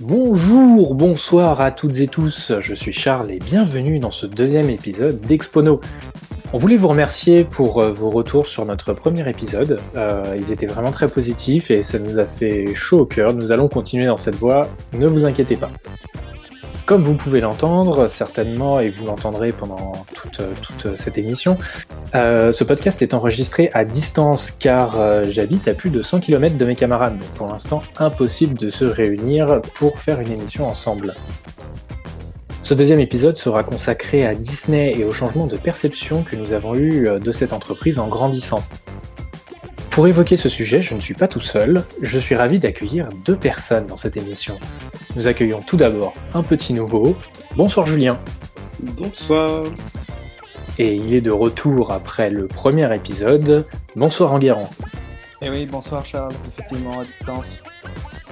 Bonjour, bonsoir à toutes et tous, je suis Charles et bienvenue dans ce deuxième épisode d'Expono. On voulait vous remercier pour euh, vos retours sur notre premier épisode, euh, ils étaient vraiment très positifs et ça nous a fait chaud au cœur, nous allons continuer dans cette voie, ne vous inquiétez pas. Comme vous pouvez l'entendre, certainement, et vous l'entendrez pendant toute, toute, cette émission, euh, ce podcast est enregistré à distance car euh, j'habite à plus de 100 km de mes camarades. Pour l'instant, impossible de se réunir pour faire une émission ensemble. Ce deuxième épisode sera consacré à Disney et au changement de perception que nous avons eu euh, de cette entreprise en grandissant. Pour évoquer ce sujet, je ne suis pas tout seul, je suis ravi d'accueillir deux personnes dans cette émission. Nous accueillons tout d'abord un petit nouveau. Bonsoir Julien. Bonsoir. Et il est de retour après le premier épisode. Bonsoir Enguerrand. Eh oui, bonsoir Charles, effectivement à distance.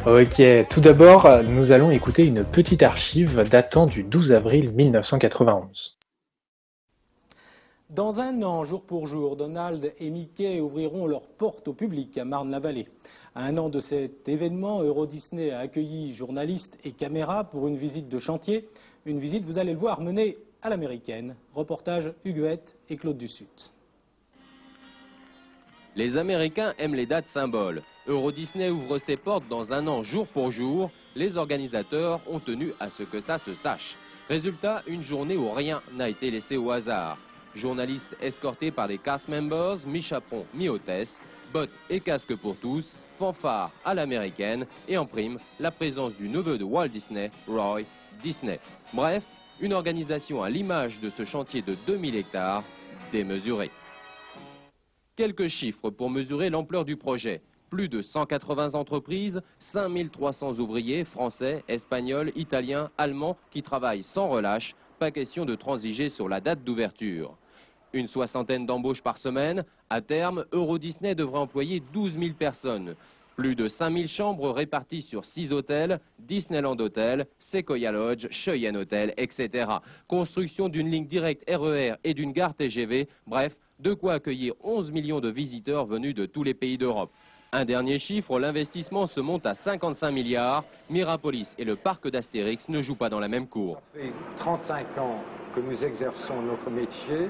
Ok, tout d'abord, nous allons écouter une petite archive datant du 12 avril 1991. Dans un an, jour pour jour, Donald et Mickey ouvriront leurs portes au public à Marne-la-Vallée. À un an de cet événement, Euro Disney a accueilli journalistes et caméras pour une visite de chantier. Une visite, vous allez le voir, menée à l'américaine. Reportage Huguette et Claude Dussut. Les Américains aiment les dates symboles. Euro Disney ouvre ses portes dans un an jour pour jour. Les organisateurs ont tenu à ce que ça se sache. Résultat, une journée où rien n'a été laissé au hasard. Journalistes escortés par des cast members, mi-chaperon, mi-hôtesse, bottes et casques pour tous, fanfare à l'américaine et en prime, la présence du neveu de Walt Disney, Roy Disney. Bref, une organisation à l'image de ce chantier de 2000 hectares, démesuré. Quelques chiffres pour mesurer l'ampleur du projet. Plus de 180 entreprises, 5300 ouvriers français, espagnols, italiens, allemands qui travaillent sans relâche. Pas question de transiger sur la date d'ouverture. Une soixantaine d'embauches par semaine. À terme, Euro Disney devrait employer 12 000 personnes. Plus de 5 000 chambres réparties sur 6 hôtels, Disneyland Hotel, Sequoia Lodge, Cheyenne Hotel, etc. Construction d'une ligne directe RER et d'une gare TGV. Bref, de quoi accueillir 11 millions de visiteurs venus de tous les pays d'Europe. Un dernier chiffre, l'investissement se monte à 55 milliards. Mirapolis et le parc d'Astérix ne jouent pas dans la même cour. Ça fait 35 ans que nous exerçons notre métier.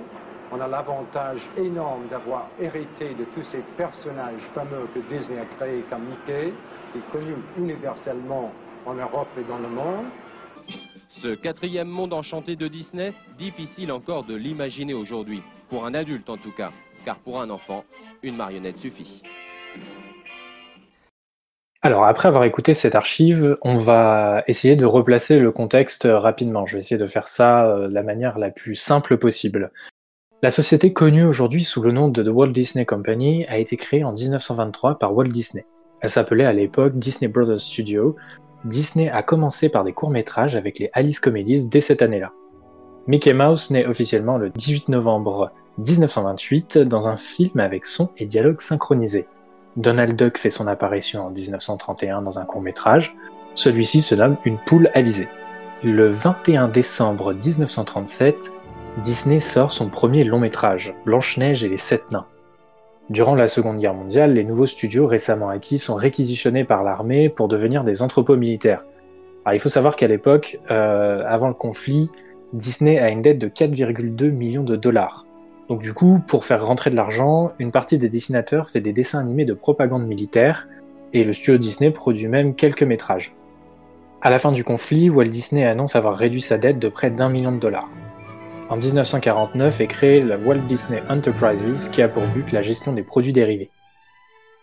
On a l'avantage énorme d'avoir hérité de tous ces personnages fameux que Disney a créés comme Mickey, qui est connu universellement en Europe et dans le monde. Ce quatrième monde enchanté de Disney, difficile encore de l'imaginer aujourd'hui, pour un adulte en tout cas, car pour un enfant, une marionnette suffit. Alors après avoir écouté cette archive, on va essayer de replacer le contexte rapidement. Je vais essayer de faire ça euh, de la manière la plus simple possible. La société connue aujourd'hui sous le nom de The Walt Disney Company a été créée en 1923 par Walt Disney. Elle s'appelait à l'époque Disney Brothers Studio. Disney a commencé par des courts-métrages avec les Alice Comedies dès cette année-là. Mickey Mouse naît officiellement le 18 novembre 1928 dans un film avec son et dialogue synchronisés. Donald Duck fait son apparition en 1931 dans un court-métrage. Celui-ci se nomme Une poule avisée. Le 21 décembre 1937, Disney sort son premier long métrage, Blanche-Neige et les Sept Nains. Durant la Seconde Guerre mondiale, les nouveaux studios récemment acquis sont réquisitionnés par l'armée pour devenir des entrepôts militaires. Il faut savoir qu'à l'époque, euh, avant le conflit, Disney a une dette de 4,2 millions de dollars. Donc du coup, pour faire rentrer de l'argent, une partie des dessinateurs fait des dessins animés de propagande militaire, et le studio Disney produit même quelques métrages. À la fin du conflit, Walt Disney annonce avoir réduit sa dette de près d'un million de dollars. En 1949 est créée la Walt Disney Enterprises qui a pour but la gestion des produits dérivés.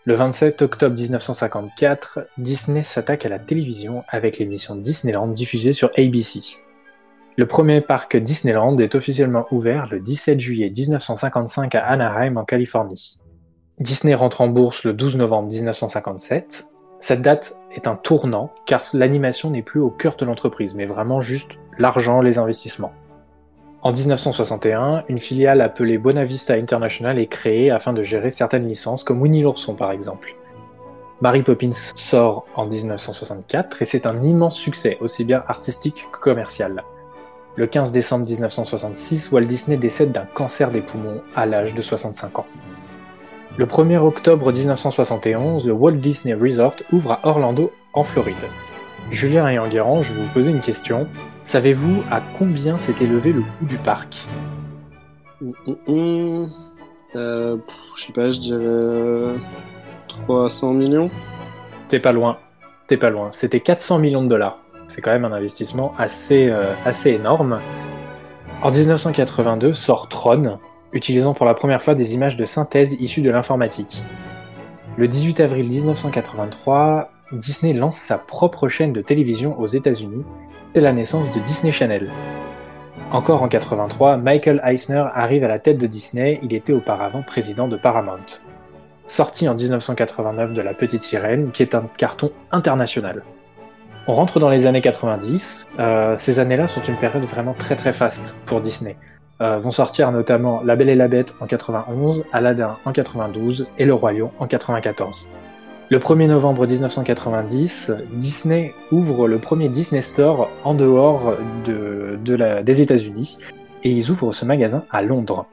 Le 27 octobre 1954, Disney s'attaque à la télévision avec l'émission Disneyland diffusée sur ABC. Le premier parc Disneyland est officiellement ouvert le 17 juillet 1955 à Anaheim en Californie. Disney rentre en bourse le 12 novembre 1957. Cette date est un tournant car l'animation n'est plus au cœur de l'entreprise mais vraiment juste l'argent, les investissements. En 1961, une filiale appelée Buena Vista International est créée afin de gérer certaines licences, comme Winnie l'ourson par exemple. Mary Poppins sort en 1964 et c'est un immense succès, aussi bien artistique que commercial. Le 15 décembre 1966, Walt Disney décède d'un cancer des poumons à l'âge de 65 ans. Le 1er octobre 1971, le Walt Disney Resort ouvre à Orlando, en Floride. Julien et Enguerrand, je vais vous poser une question. Savez-vous à combien s'est élevé le coût du parc? Hum, hum, hum. Euh, pff, je sais pas, je dirais euh, 300 millions. T'es pas loin. T'es pas loin. C'était 400 millions de dollars. C'est quand même un investissement assez, euh, assez énorme. En 1982 sort Tron, utilisant pour la première fois des images de synthèse issues de l'informatique. Le 18 avril 1983, Disney lance sa propre chaîne de télévision aux États-Unis. C'est la naissance de Disney Channel. Encore en 83, Michael Eisner arrive à la tête de Disney, il était auparavant président de Paramount. Sorti en 1989 de La Petite Sirène, qui est un carton international. On rentre dans les années 90, euh, ces années-là sont une période vraiment très très faste pour Disney. Euh, vont sortir notamment La Belle et la Bête en 91, Aladdin en 92 et Le Lion en 94. Le 1er novembre 1990, Disney ouvre le premier Disney Store en dehors des États-Unis et ils ouvrent ce magasin à Londres.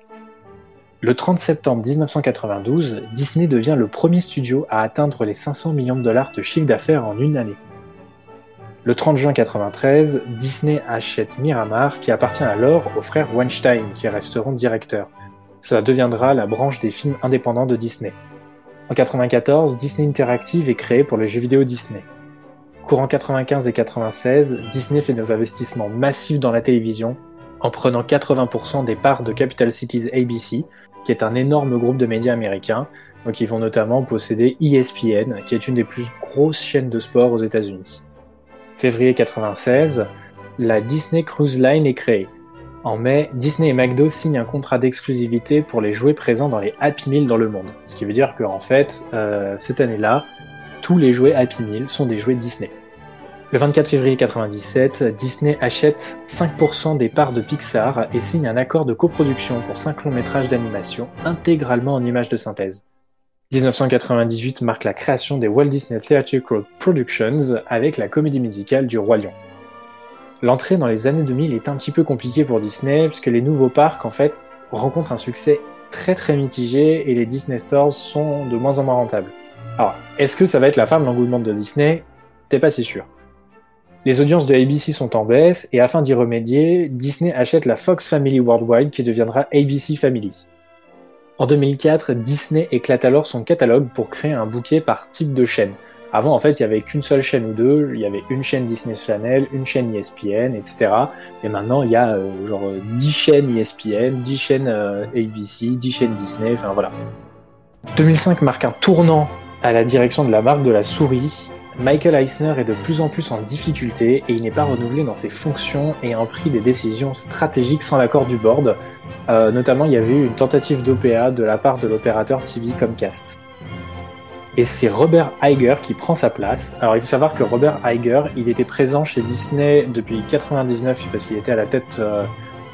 Le 30 septembre 1992, Disney devient le premier studio à atteindre les 500 millions de dollars de chiffre d'affaires en une année. Le 30 juin 1993, Disney achète Miramar qui appartient alors aux frères Weinstein qui resteront directeurs. Cela deviendra la branche des films indépendants de Disney. En 1994, Disney Interactive est créé pour les jeux vidéo Disney. Courant 95 et 96, Disney fait des investissements massifs dans la télévision en prenant 80% des parts de Capital Cities ABC, qui est un énorme groupe de médias américains. Donc ils vont notamment posséder ESPN, qui est une des plus grosses chaînes de sport aux États-Unis. Février 96, la Disney Cruise Line est créée. En mai, Disney et McDo signent un contrat d'exclusivité pour les jouets présents dans les Happy Meal dans le monde. Ce qui veut dire qu'en fait, euh, cette année-là, tous les jouets Happy Meal sont des jouets Disney. Le 24 février 97, Disney achète 5% des parts de Pixar et signe un accord de coproduction pour 5 longs métrages d'animation intégralement en images de synthèse. 1998 marque la création des Walt Disney Theatrical Productions avec la comédie musicale du Roi Lion. L'entrée dans les années 2000 est un petit peu compliquée pour Disney puisque les nouveaux parcs en fait rencontrent un succès très très mitigé et les Disney Stores sont de moins en moins rentables. Alors, est-ce que ça va être la fin de l'engouement de Disney? C'est pas si sûr. Les audiences de ABC sont en baisse et afin d'y remédier, Disney achète la Fox Family Worldwide qui deviendra ABC Family. En 2004, Disney éclate alors son catalogue pour créer un bouquet par type de chaîne. Avant, en fait, il y avait qu'une seule chaîne ou deux. Il y avait une chaîne Disney Channel, une chaîne ESPN, etc. Et maintenant, il y a euh, genre euh, 10 chaînes E ESPN, 10 chaînes euh, ABC, 10 chaînes Disney, enfin voilà. 2005 marque un tournant à la direction de la marque de la souris. Michael Eisner est de plus en plus en difficulté et il n'est pas renouvelé dans ses fonctions et a pris des décisions stratégiques sans l'accord du board. Euh, notamment, il y avait eu une tentative d'OPA de la part de l'opérateur TV Comcast. Et c'est Robert Iger qui prend sa place. Alors il faut savoir que Robert Iger, il était présent chez Disney depuis 99 parce qu'il était à la tête euh,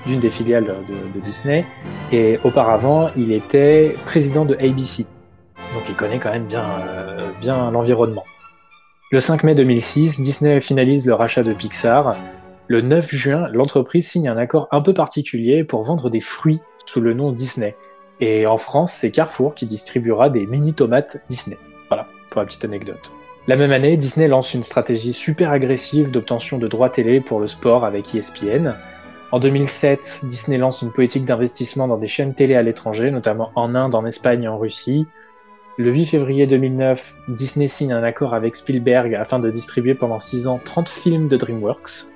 d'une des filiales de, de Disney. Et auparavant, il était président de ABC. Donc il connaît quand même bien, euh, bien l'environnement. Le 5 mai 2006, Disney finalise le rachat de Pixar. Le 9 juin, l'entreprise signe un accord un peu particulier pour vendre des fruits sous le nom Disney. Et en France, c'est Carrefour qui distribuera des mini tomates Disney. Pour la petite anecdote. La même année, Disney lance une stratégie super agressive d'obtention de droits télé pour le sport avec ESPN. En 2007, Disney lance une politique d'investissement dans des chaînes télé à l'étranger, notamment en Inde, en Espagne et en Russie. Le 8 février 2009, Disney signe un accord avec Spielberg afin de distribuer pendant 6 ans 30 films de DreamWorks.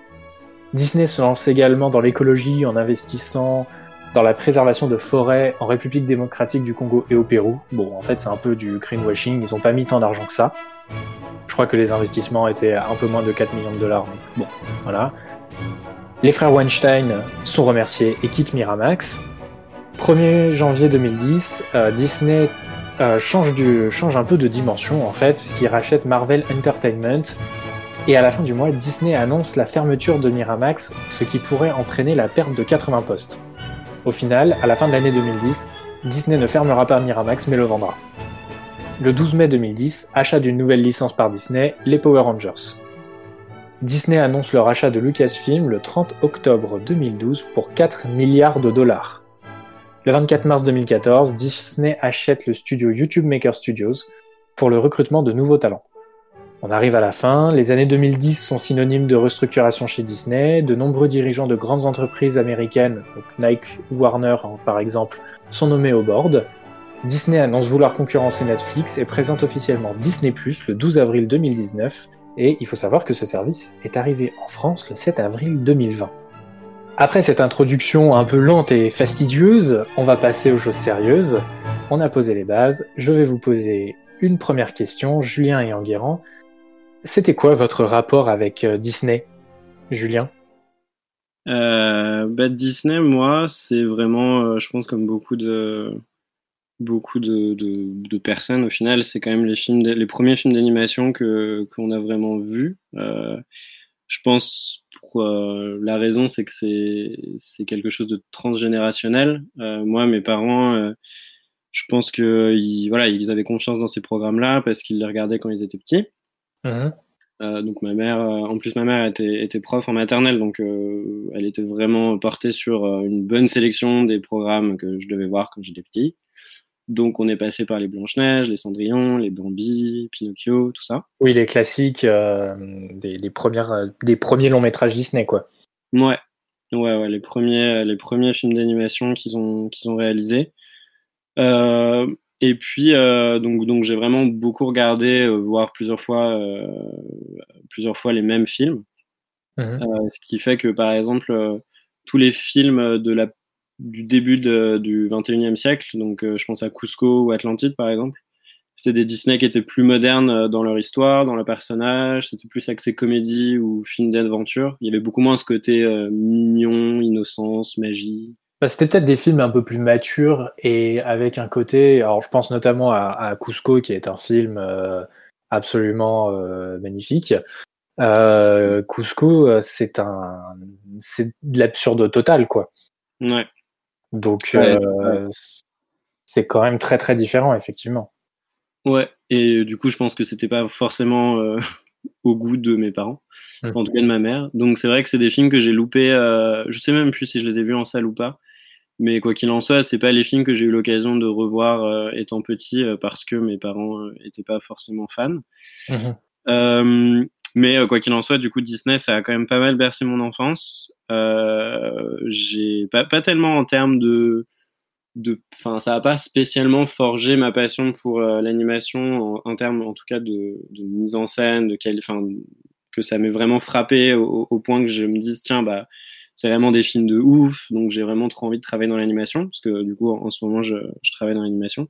Disney se lance également dans l'écologie en investissant dans la préservation de forêts en République démocratique du Congo et au Pérou. Bon, en fait, c'est un peu du greenwashing, ils n'ont pas mis tant d'argent que ça. Je crois que les investissements étaient à un peu moins de 4 millions de dollars. Bon, voilà. Les frères Weinstein sont remerciés et quittent Miramax. 1er janvier 2010, euh, Disney euh, change, du, change un peu de dimension en fait, puisqu'il rachète Marvel Entertainment. Et à la fin du mois, Disney annonce la fermeture de Miramax, ce qui pourrait entraîner la perte de 80 postes. Au final, à la fin de l'année 2010, Disney ne fermera pas Miramax mais le vendra. Le 12 mai 2010, achat d'une nouvelle licence par Disney, les Power Rangers. Disney annonce le rachat de Lucasfilm le 30 octobre 2012 pour 4 milliards de dollars. Le 24 mars 2014, Disney achète le studio YouTube Maker Studios pour le recrutement de nouveaux talents. On arrive à la fin. Les années 2010 sont synonymes de restructuration chez Disney. De nombreux dirigeants de grandes entreprises américaines, Nike ou Warner hein, par exemple, sont nommés au board. Disney annonce vouloir concurrencer Netflix et présente officiellement Disney Plus le 12 avril 2019. Et il faut savoir que ce service est arrivé en France le 7 avril 2020. Après cette introduction un peu lente et fastidieuse, on va passer aux choses sérieuses. On a posé les bases. Je vais vous poser une première question, Julien et Enguerrand. C'était quoi votre rapport avec euh, Disney, Julien? Euh, bah, Disney, moi, c'est vraiment, euh, je pense, comme beaucoup de beaucoup de, personnes, au final, c'est quand même les films, les premiers films d'animation que qu'on a vraiment vus. Euh, je pense pour la raison, c'est que c'est c'est quelque chose de transgénérationnel. moi, mes parents, je pense que ils, voilà, ils avaient confiance dans ces programmes-là parce qu'ils les regardaient quand ils étaient petits. Mmh euh, donc ma mère, euh, en plus ma mère était, était prof en maternelle, donc euh, elle était vraiment portée sur une bonne sélection des programmes que je devais voir quand j'étais petit. Donc on est passé par les Blanche-Neige, les Cendrillon, les Bambi, Pinocchio, tout ça. Oui, les classiques des, premières, des premiers longs métrages Disney, quoi. Ouais, ouais, ouais les, premiers, les premiers films d'animation qu'ils ont, qu'ils ont réalisés. Et puis, euh, donc, donc j'ai vraiment beaucoup regardé, euh, voir plusieurs fois, euh, plusieurs fois les mêmes films. Mmh ce qui fait que, par exemple, tous les films de la, du début du 21e siècle, donc je pense à Cusco ou Atlantide, par exemple, c'était des Disney qui étaient plus modernes dans leur histoire, dans le personnage, c'était plus axé comédie ou film d'aventure. Il y avait beaucoup moins ce côté mignon, innocence, magie. Bah, c'était peut-être des films un peu plus matures et avec un côté. Alors, je pense notamment à, Cusco, qui est un film euh, absolument euh, magnifique. Euh, Cusco, c'est un, c'est de l'absurde total, quoi. Ouais. Donc, c'est quand même très très différent, effectivement. Ouais. Et du coup, je pense que c'était pas forcément au goût de mes parents, mmh. en tout cas de ma mère. Donc, c'est vrai que c'est des films que j'ai loupés. je sais même plus si je les ai vus en salle ou pas. Mais quoi qu'il en soit, c'est pas les films que j'ai eu l'occasion de revoir euh, étant petit euh, parce que mes parents n'étaient euh, pas forcément fans. Mhm. mais quoi qu'il en soit, du coup, Disney, ça a quand même pas mal bercé mon enfance. j'ai pas, pas tellement en termes de, de, enfin, ça a pas spécialement forgé ma passion pour l'animation en, termes, en tout cas, de, de mise en scène, de quel, enfin, que ça m'ait vraiment frappé au, au, point que je me dise, tiens, bah c'est vraiment des films de ouf, donc j'ai vraiment trop envie de travailler dans l'animation, parce que du coup, en, ce moment, je, travaille dans l'animation.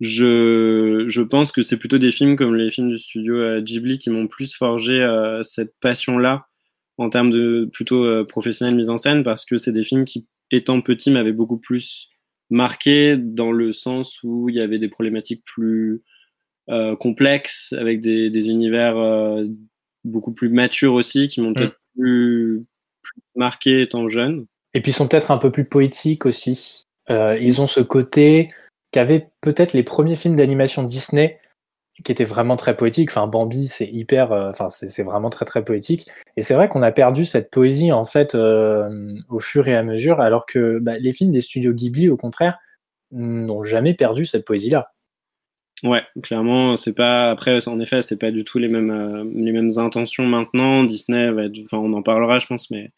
Je, je, pense que c'est plutôt des films comme les films du studio euh, Ghibli qui m'ont plus forgé euh, cette passion-là en termes de plutôt euh, professionnel mise en scène, parce que c'est des films qui, étant petit, m'avaient beaucoup plus marqué dans le sens où il y avait des problématiques plus complexes, avec des, des univers beaucoup plus matures aussi, qui m'ont mm. peut-être plus, marqué étant jeune. Et puis ils sont peut-être un peu plus poétiques aussi. Euh, ils ont ce côté qu'avaient peut-être les premiers films d'animation Disney qui étaient vraiment très poétiques. Enfin, Bambi, c'est hyper, euh, enfin, c'est vraiment très très poétique. Et c'est vrai qu'on a perdu cette poésie en fait euh, au fur et à mesure, alors que bah, les films des studios Ghibli, au contraire, n'ont jamais perdu cette poésie-là. Ouais, clairement, c'est pas. Après, en effet, c'est pas du tout les mêmes, euh, les mêmes intentions maintenant. Disney va Enfin, on en parlera, je pense, mais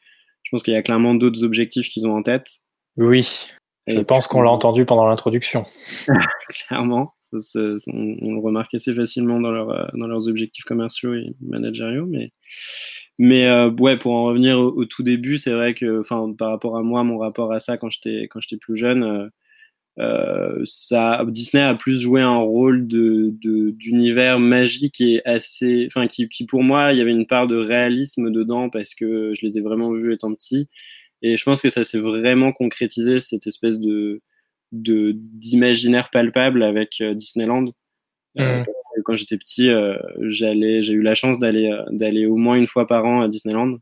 je pense qu'il y a clairement d'autres objectifs qu'ils ont en tête. Oui, je pense qu'on l'a entendu pendant l'introduction. clairement, on, le remarque assez facilement dans, leur, euh, dans leurs objectifs commerciaux et managériaux, mais. Mais euh, ouais, pour en revenir au, tout début, c'est vrai que, enfin, par rapport à moi, mon rapport à ça quand j'étais quand j'étais plus jeune, euh, ça, Disney a plus joué un rôle de, d'univers magique et assez, enfin qui, qui, pour moi il y avait une part de réalisme dedans parce que je les ai vraiment vus étant petit et je pense que ça s'est vraiment concrétisé cette espèce de, de d'imaginaire palpable avec euh, Disneyland. Euh, mmh. quand j'étais petit, j'allais, j'ai eu la chance d'aller d'aller au moins une fois par an à Disneyland.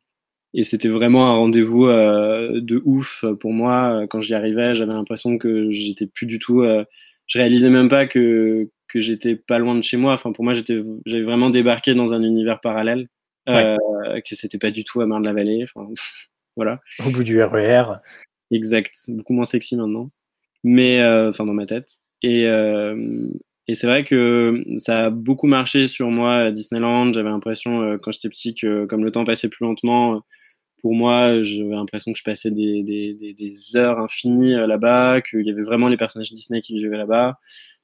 Et c'était vraiment un rendez-vous euh, de ouf pour moi. Quand j'y arrivais, j'avais l'impression que j'étais plus du tout. Euh, je réalisais même pas que, que j'étais pas loin de chez moi. Enfin, pour moi, j'étais, j'avais vraiment débarqué dans un univers parallèle, euh, que c'était pas du tout à Marne-la-Vallée. Enfin, voilà. Au bout du RER. E exact. Beaucoup moins sexy maintenant. Mais, enfin, dans ma tête. Et, et c'est vrai que ça a beaucoup marché sur moi à Disneyland. J'avais l'impression, quand j'étais petit, que comme le temps passait plus lentement, pour moi, j'avais l'impression que je passais des, des, des, heures infinies là-bas, qu'il y avait vraiment les personnages Disney qui vivaient là-bas.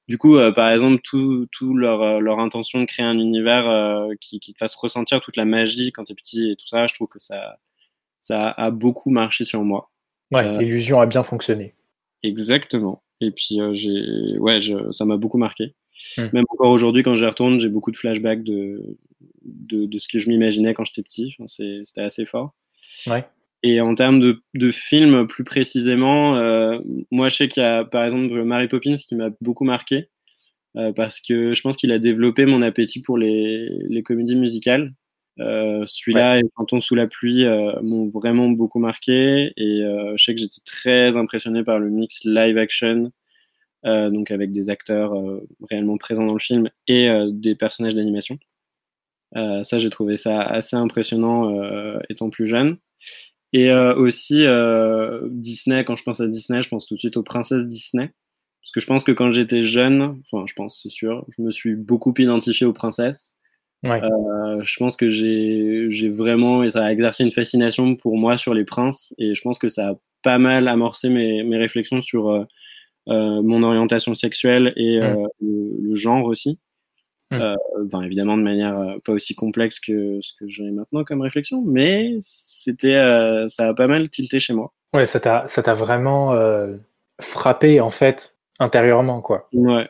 Du coup, par exemple, tout, tout leur, leur, intention de créer un univers qui, qui, te fasse ressentir toute la magie quand tu es petit et tout ça, je trouve que ça, ça a beaucoup marché sur moi. Ouais, l'illusion a bien fonctionné. Exactement. Et puis, euh, j'ai, ouais, je, ça m'a beaucoup marqué. Hmm. Même encore aujourd'hui, quand j'y retourne, j'ai beaucoup de flashbacks de, de, de ce que je m'imaginais quand j'étais petit. Enfin, c'était assez fort. Ouais. Et en termes de, de films, plus précisément, euh, moi, je sais qu'il y a, par exemple, Mary Poppins qui m'a beaucoup marqué. Euh, parce que je pense qu'il a développé mon appétit pour les, les comédies musicales. Euh, celui-là et Chantons sous la pluie euh, m'ont vraiment beaucoup marqué et euh, je sais que j'étais très impressionné par le mix live action, donc avec des acteurs réellement présents dans le film et des personnages d'animation. ça, j'ai trouvé ça assez impressionnant étant plus jeune. Et aussi Disney, quand je pense à Disney, je pense tout de suite aux princesses Disney. Parce que je pense que quand j'étais jeune, enfin je pense c'est sûr, je me suis beaucoup identifié aux princesses. Euh, je pense que j'ai vraiment, et ça a exercé une fascination pour moi sur les princes, et je pense que ça a pas mal amorcé mes, mes réflexions sur euh, euh, mon orientation sexuelle et le, genre aussi. Ben, évidemment de manière pas aussi complexe que ce que j'ai maintenant comme réflexion, mais c'était, ça a pas mal tilté chez moi. Ouais, ça t'a vraiment frappé en fait intérieurement, quoi. Ouais,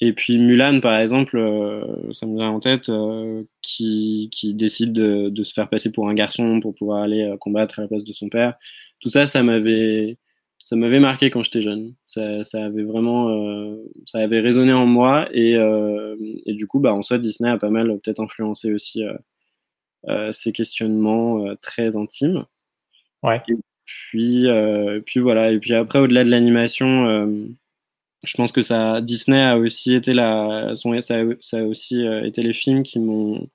et puis Mulan, par exemple, euh, ça me vient en tête, euh, qui, qui, décide de, de, se faire passer pour un garçon pour pouvoir aller euh, combattre à la place de son père. Tout ça, ça m'avait, ça m'avait marqué quand j'étais jeune. Ça, ça, avait vraiment, ça avait résonné en moi et, et, du coup, bah, en soi, Disney a pas mal peut-être influencé aussi ces questionnements très intimes. Ouais. Et puis, puis voilà. Et puis après, au-delà de l'animation je pense que ça, Disney a aussi été la, ça, a, aussi euh, été les films qui m'ont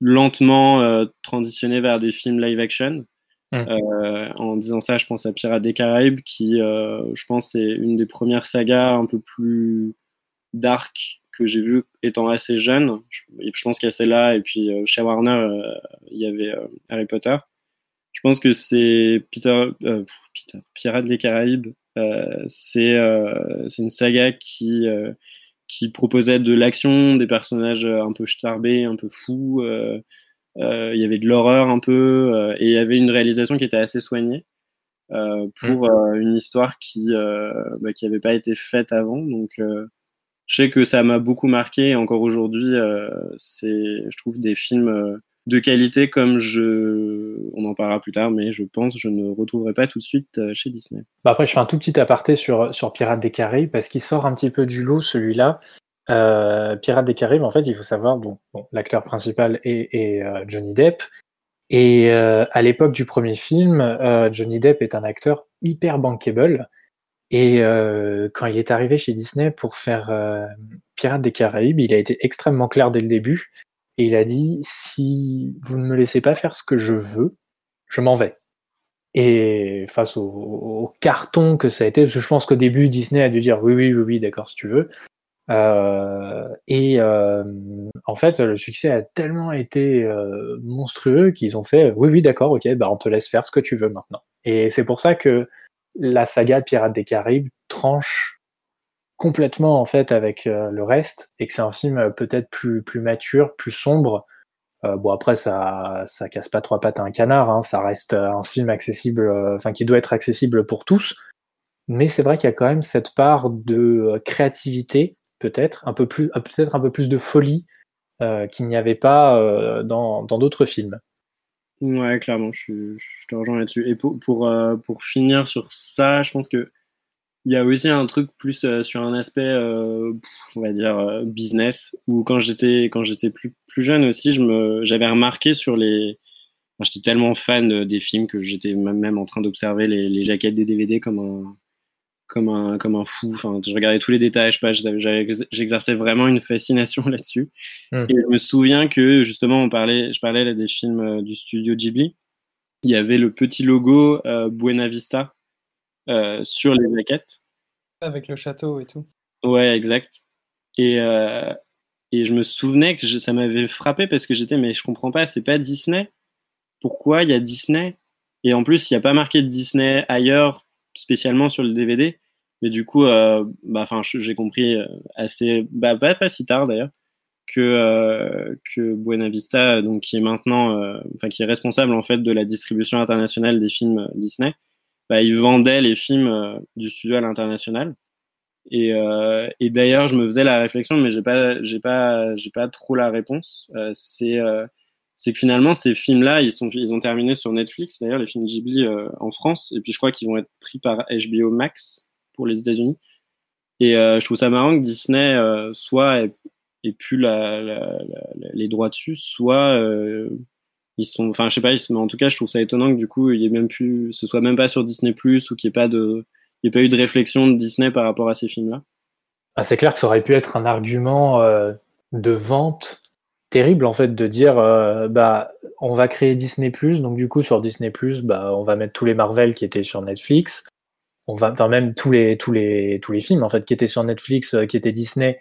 lentement euh, transitionné vers des films live action. Mmh. Euh, en disant ça, je pense à Pirates des Caraïbes, qui, je pense, est une des premières sagas un peu plus dark que j'ai vu étant assez jeune. Je, je pense qu'il y a celle-là, et puis chez Warner, il y avait Harry Potter. Je pense que c'est Peter, Peter, Pirates des Caraïbes c'est une saga qui, euh, qui proposait de l'action, des personnages un peu starbés, un peu fous. il y avait de l'horreur un peu, et il y avait une réalisation qui était assez soignée. pour mmh. une histoire qui bah, qui n'avait pas été faite avant. Donc, je sais que ça m'a beaucoup marqué. Et encore aujourd'hui, c'est, je trouve, des films de qualité comme je, on en parlera plus tard, mais je pense je ne retrouverai pas tout de suite euh, chez Disney. Bah après, je fais un tout petit aparté sur, sur Pirates des Caraïbes parce qu'il sort un petit peu du lot celui-là. Euh, Pirates des Caraïbes, en fait, il faut savoir, l'acteur principal est, euh, Johnny Depp. Et à l'époque du premier film, Johnny Depp est un acteur hyper bankable. Et quand il est arrivé chez Disney pour faire Pirates des Caraïbes, il a été extrêmement clair dès le début et il a dit si vous ne me laissez pas faire ce que je veux, je m'en vais. Et face au, carton que ça a été, parce que je pense qu'au début Disney a dû dire oui oui oui oui d'accord si tu veux. Euh, et euh, en fait le succès a tellement été euh, monstrueux qu'ils ont fait oui oui d'accord ok bah on te laisse faire ce que tu veux maintenant. Et c'est pour ça que la saga Pirates des Caraïbes tranche complètement en fait avec euh, le reste et que c'est un film euh, peut-être plus plus mature, plus sombre. Euh, bon après ça ça casse pas trois pattes à un canard, hein, ça reste un film accessible, enfin qui doit être accessible pour tous. Mais c'est vrai qu'il y a quand même cette part de créativité peut-être un peu plus peut-être un peu plus de folie qu'il n'y avait pas dans d'autres films. Ouais, clairement, je, je te rejoins là-dessus. Et pour, pour, pour finir sur ça, je pense que il y a aussi un truc plus euh, sur un aspect, euh, on va dire, euh, business, où quand j'étais quand j'étais plus, plus jeune aussi, je me, j'avais remarqué sur les... j'étais tellement fan des films que j'étais même en train d'observer les, les, jaquettes des DVD comme un, comme un, comme un fou. Enfin, je regardais tous les détails, je sais pas, j'exerçais vraiment une fascination là-dessus. Mmh. Et je me souviens que justement, on parlait, je parlais là des films du studio Ghibli. Il y avait le petit logo Buena Vista euh, sur les maquettes. Avec le château et tout. Ouais, exact. Et, euh, et je me souvenais que ça m'avait frappé parce que j'étais, mais je comprends pas, c'est pas Disney? Pourquoi il y a Disney? Et en plus, il n'y a pas marqué de Disney ailleurs, spécialement sur le DVD. Mais du coup, euh, bah, j'ai compris euh, assez, bah, pas, pas si tard d'ailleurs, que, euh, que Buena Vista, donc, qui est maintenant, enfin, qui est responsable en fait de la distribution internationale des films Disney, bah, il vendait les films du studio à l'international. Et, euh, et d'ailleurs, je me faisais la réflexion, mais j'ai pas, pas, pas trop la réponse. Euh, c'est, euh, que finalement, ces films-là, ils ils ont terminé sur Netflix. D'ailleurs, les films Ghibli euh, en France, et puis je crois qu'ils vont être pris par HBO Max pour les États-Unis. Et je trouve ça marrant que Disney soit ait, plus les droits dessus, soit ils sont, enfin, je sais pas, mais en tout cas, je trouve ça étonnant que du coup, il y ait même plus, ce soit même pas sur Disney Plus ou qu'il n'y ait pas de il n'y a pas eu de réflexion de Disney par rapport à ces films-là. Ah, C'est clair que ça aurait pu être un argument euh, de vente terrible en fait de dire euh, bah on va créer Disney donc du coup sur Disney bah on va mettre tous les Marvel qui étaient sur Netflix. On va enfin, même tous les tous les tous les films en fait qui étaient sur Netflix euh, qui étaient Disney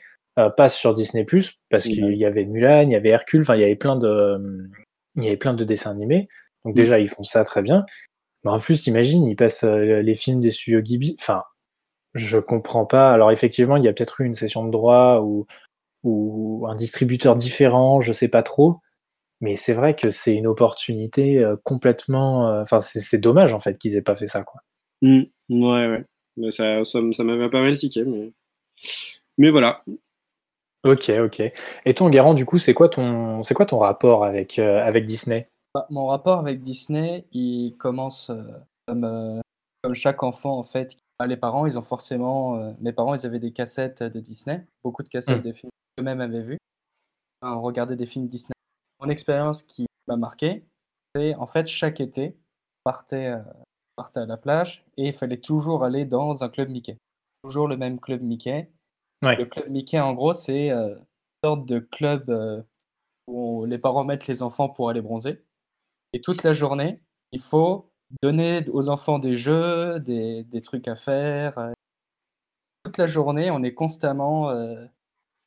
passent sur Disney parce qu'il y avait Mulan il y avait Hercule enfin il y avait plein de il y avait plein de dessins animés donc déjà ils font ça très bien mais en plus, t'imagines, ils passent euh, les films des studios Ghibli. Enfin, je comprends pas. Alors effectivement, il y a peut-être eu une session de droit ou, ou un distributeur différent, je sais pas trop. Mais c'est vrai que c'est une opportunité euh, complètement. Euh, enfin, c'est dommage en fait qu'ils aient pas fait ça, quoi. Mmh. ouais, ouais. Mais ça, ça, ça m'avait pas mal tiqué, mais. Mais voilà. Ok, ok. Et ton Garant, du coup, c'est quoi ton, c'est quoi ton rapport avec, avec Disney? Bah, mon rapport avec Disney, il commence euh, comme, euh, comme chaque enfant en fait. Les parents, ils ont forcément. Euh, mes parents, ils avaient des cassettes de Disney, beaucoup de cassettes mmh. de films qu'eux-mêmes avaient vus. On regardait des films Disney. Mon expérience qui m'a marqué, c'est en fait chaque été, on partait, partait à la plage et il fallait toujours aller dans un club Mickey. Toujours le même club Mickey. Le club Mickey, en gros, c'est une sorte de club où les parents mettent les enfants pour aller bronzer. Et toute la journée, il faut donner aux enfants des jeux, des, des trucs à faire. Euh. Toute la journée, on est constamment, euh,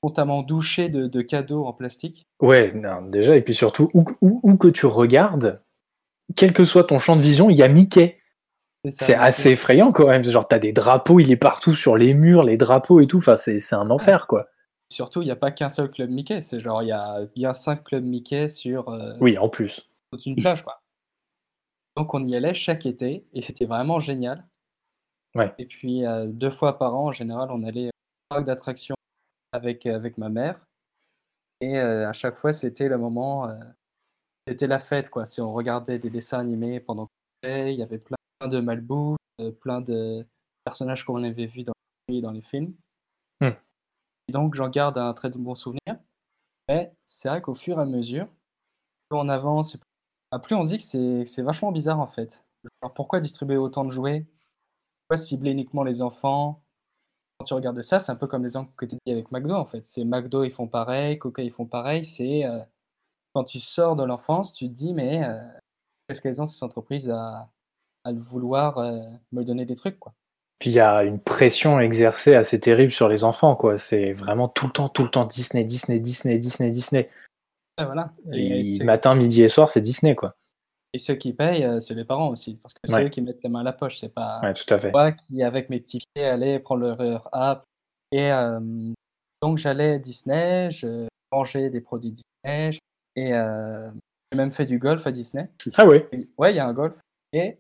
constamment douché de, de, cadeaux en plastique. Ouais, non, déjà, et puis surtout, où, où, où, que tu regardes, quel que soit ton champ de vision, il y a Mickey. C'est assez effrayant quand même. Genre, t'as des drapeaux, il est partout sur les murs, les drapeaux et tout. Enfin, c'est un enfer, quoi. Surtout, il n'y a pas qu'un seul club Mickey. C'est genre, il y a bien cinq clubs Mickey sur. Euh... Oui, en plus une plage, quoi. Donc on y allait chaque été et c'était vraiment génial. Ouais. Et puis euh, deux fois par an, en général, on allait au parc d'attractions avec, euh, avec ma mère. Et euh, à chaque fois, c'était le moment, c'était la fête, quoi. Si on regardait des dessins animés pendant qu'on il y avait plein de malbouffe, plein de personnages qu'on avait vus dans, dans les films. Hmm. Et donc j'en garde un très bon souvenir. Mais c'est vrai qu'au fur et à mesure, plus on avance, ah, plus on se dit que c'est vachement bizarre en fait. Alors, pourquoi distribuer autant de jouets? Pourquoi cibler uniquement les enfants? Quand tu regardes ça, c'est un peu comme les exemples que tu dis avec McDo en fait. C'est McDo, ils font pareil, Coca, ils font pareil. C'est euh, quand tu sors de l'enfance, tu te dis mais euh, qu'est-ce qu'elles ont ces entreprises à, à vouloir euh, me donner des trucs quoi. Puis il y a une pression exercée assez terrible sur les enfants quoi. C'est vraiment tout le temps, tout le temps Disney, Disney, Disney, Disney, Disney voilà. Et, matin, midi et soir, c'est Disney, quoi. Et ceux qui payent, euh, c'est les parents aussi, parce que c'est eux qui mettent les mains à la poche, c'est pas ouais, tout à fait. moi qui, avec mes petits pieds, allais prendre leur app. Et euh, donc, j'allais à Disney, je mangeais des produits Disney, et euh, j'ai même fait du golf à Disney. Ah oui Ouais, il y a un golf. Et,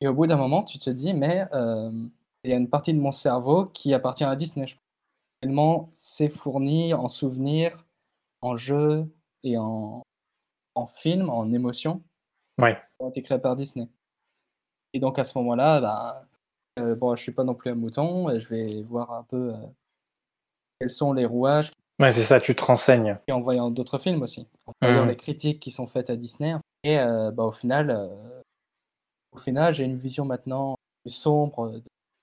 et au bout d'un moment, tu te dis, mais il y a une partie de mon cerveau qui appartient à Disney. Tellement c'est fourni en souvenirs, en jeux, et en, en film, en émotion, ouais. ont été créés par Disney. Et donc à ce moment-là, bah, euh, bon, je suis pas non plus un mouton, et je vais voir un peu euh, quels sont les rouages. Ouais, c'est ça, tu te renseignes. Et en voyant d'autres films aussi, en voyant mmh. les critiques qui sont faites à Disney. Et euh, bah, au final, euh, au final, j'ai une vision maintenant plus sombre,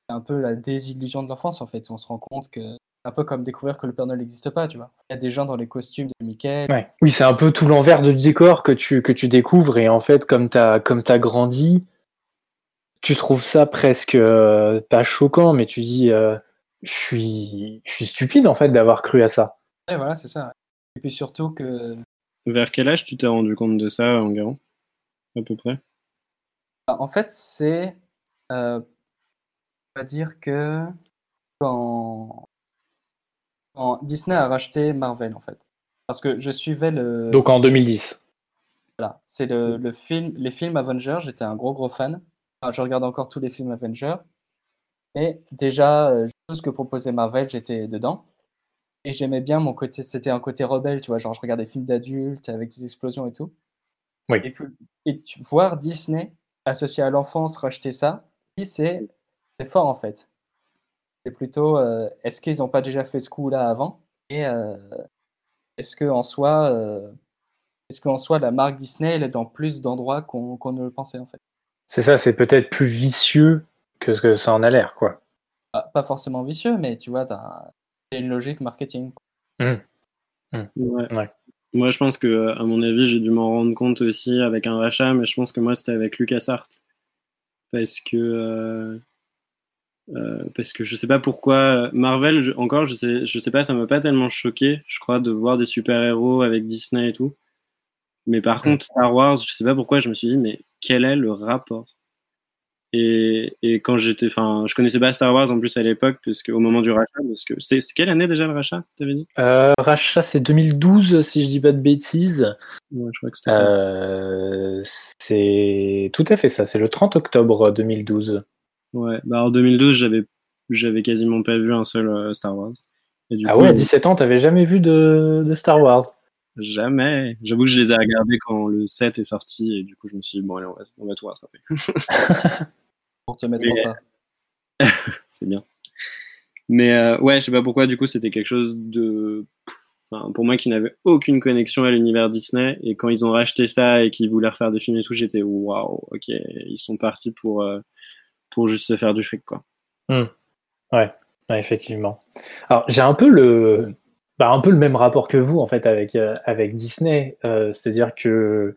un peu la désillusion de l'enfance en fait. On se rend compte que un peu comme découvrir que le Père Noël n'existe pas, tu vois. Il y a des gens dans les costumes de Mickey. Ouais. Oui, c'est un peu tout l'envers du décor que tu, que tu découvres et en fait, comme tu as, comme as grandi, tu trouves ça presque euh, pas choquant, mais tu dis euh, je suis, je suis stupide en fait d'avoir cru à ça. Et voilà, c'est ça. Et puis surtout que. Vers quel âge tu t'es rendu compte de ça, Enguerrand? À peu près? En fait, c'est. Euh, on va dire que quand... quand Disney a racheté Marvel, en fait. Parce que je suivais le. Donc en 2010. Voilà, c'est le, le, film, les films Avengers, j'étais un gros gros fan. Enfin, je regarde encore tous les films Avengers. Et déjà, euh, tout ce que proposait Marvel, j'étais dedans. Et j'aimais bien mon côté, c'était un côté rebelle, tu vois, genre je regardais des films d'adultes avec des explosions et tout. Oui. Et, puis, et tu, voir Disney associé à l'enfance racheter ça, c'est fort en fait. C'est plutôt, euh, est-ce qu'ils n'ont pas déjà fait ce coup-là avant? Et euh, est-ce qu'en soi, euh, est-ce qu'en soi, la marque Disney, elle est dans plus d'endroits qu'on ne le pensait en fait? C'est ça, c'est peut-être plus vicieux que ce que ça en a l'air, quoi. Pas, pas forcément vicieux, mais tu vois, c'est une logique marketing. Mmh. Mmh. Ouais. ouais. Moi, je pense que, à mon avis, j'ai dû m'en rendre compte aussi avec un rachat, mais je pense que moi, c'était avec LucasArts. Parce que. Euh, euh, parce que je sais pas pourquoi. Marvel, je, encore, je sais, je sais pas, ça m'a pas tellement choqué, je crois, de voir des super-héros avec Disney et tout. Mais par contre, Star Wars, je sais pas pourquoi, je me suis dit, mais quel est le rapport? Et, et, quand j'étais, enfin, je connaissais pas Star Wars en plus à l'époque, parce qu'au moment du rachat, parce que c'est quelle année déjà le rachat, t'avais dit? Euh, Rachat, c'est 2012, si je dis pas de bêtises. Ouais, je crois que c'était. Euh, c'est tout à fait ça. C'est le 30 octobre 2012. Ouais, bah en 2012, j'avais, j'avais quasiment pas vu un seul euh, Star Wars. Et du ah coup, ouais, à 17 ans, t'avais jamais vu de, de Star Wars Jamais. J'avoue que je les ai regardés quand le 7 est sorti et du coup je me suis dit bon allez on va, on va tout rattraper. Pour te mettre pas. c'est bien. Mais euh, ouais, je sais pas pourquoi, du coup, c'était quelque chose de. Enfin, pour moi qui n'avait aucune connexion à l'univers Disney. Et quand ils ont racheté ça et qu'ils voulaient refaire des films et tout, j'étais waouh, ok, ils sont partis pour, euh, pour juste se faire du fric, quoi. Mmh. Ouais. ouais, effectivement. Alors, j'ai un peu le. Bah, un peu le même rapport que vous en fait avec, euh, avec Disney, euh, c'est-à-dire que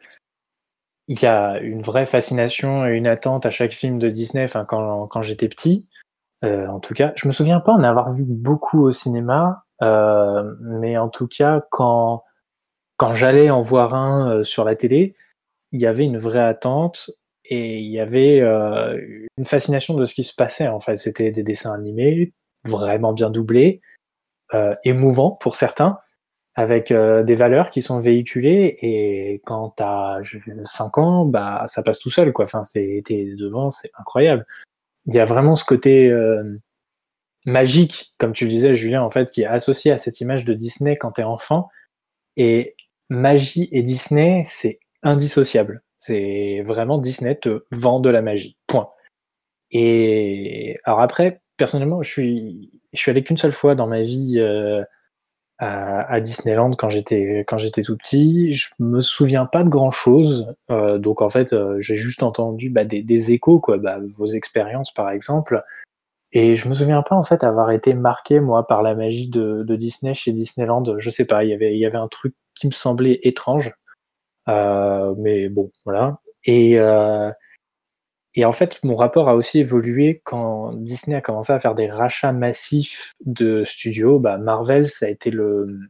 il y a une vraie fascination et une attente à chaque film de Disney. Enfin, quand, quand j'étais petit, euh, en tout cas, je me souviens pas en avoir vu beaucoup au cinéma, euh, mais en tout cas, quand, quand j'allais en voir un euh, sur la télé, il y avait une vraie attente et il y avait euh, une fascination de ce qui se passait. En fait, c'était des dessins animés vraiment bien doublés, émouvants pour certains avec euh, des valeurs qui sont véhiculées et quand tu as 5 ans, bah ça passe tout seul quoi. Enfin, t'es devant, c'est incroyable. Il y a vraiment ce côté euh, magique, comme tu le disais Julien, en fait, qui est associé à cette image de Disney quand tu es enfant. Et magie et Disney, c'est indissociable. C'est vraiment Disney te vend de la magie. Point. Et alors après, personnellement, je suis, je suis allé qu'une seule fois dans ma vie. Euh, à, Disneyland quand j'étais quand j'étais tout petit. Je me souviens pas de grand chose, euh, donc en fait euh, j'ai juste entendu bah, des, des, échos quoi, bah, vos expériences par exemple. Et je me souviens pas en fait avoir été marqué moi par la magie de, de Disney chez Disneyland. Je sais pas, il y avait il y avait un truc qui me semblait étrange, euh, mais bon voilà. Et euh, et en fait, mon rapport a aussi évolué quand Disney a commencé à faire des rachats massifs de studios. Bah, Marvel, ça a été le,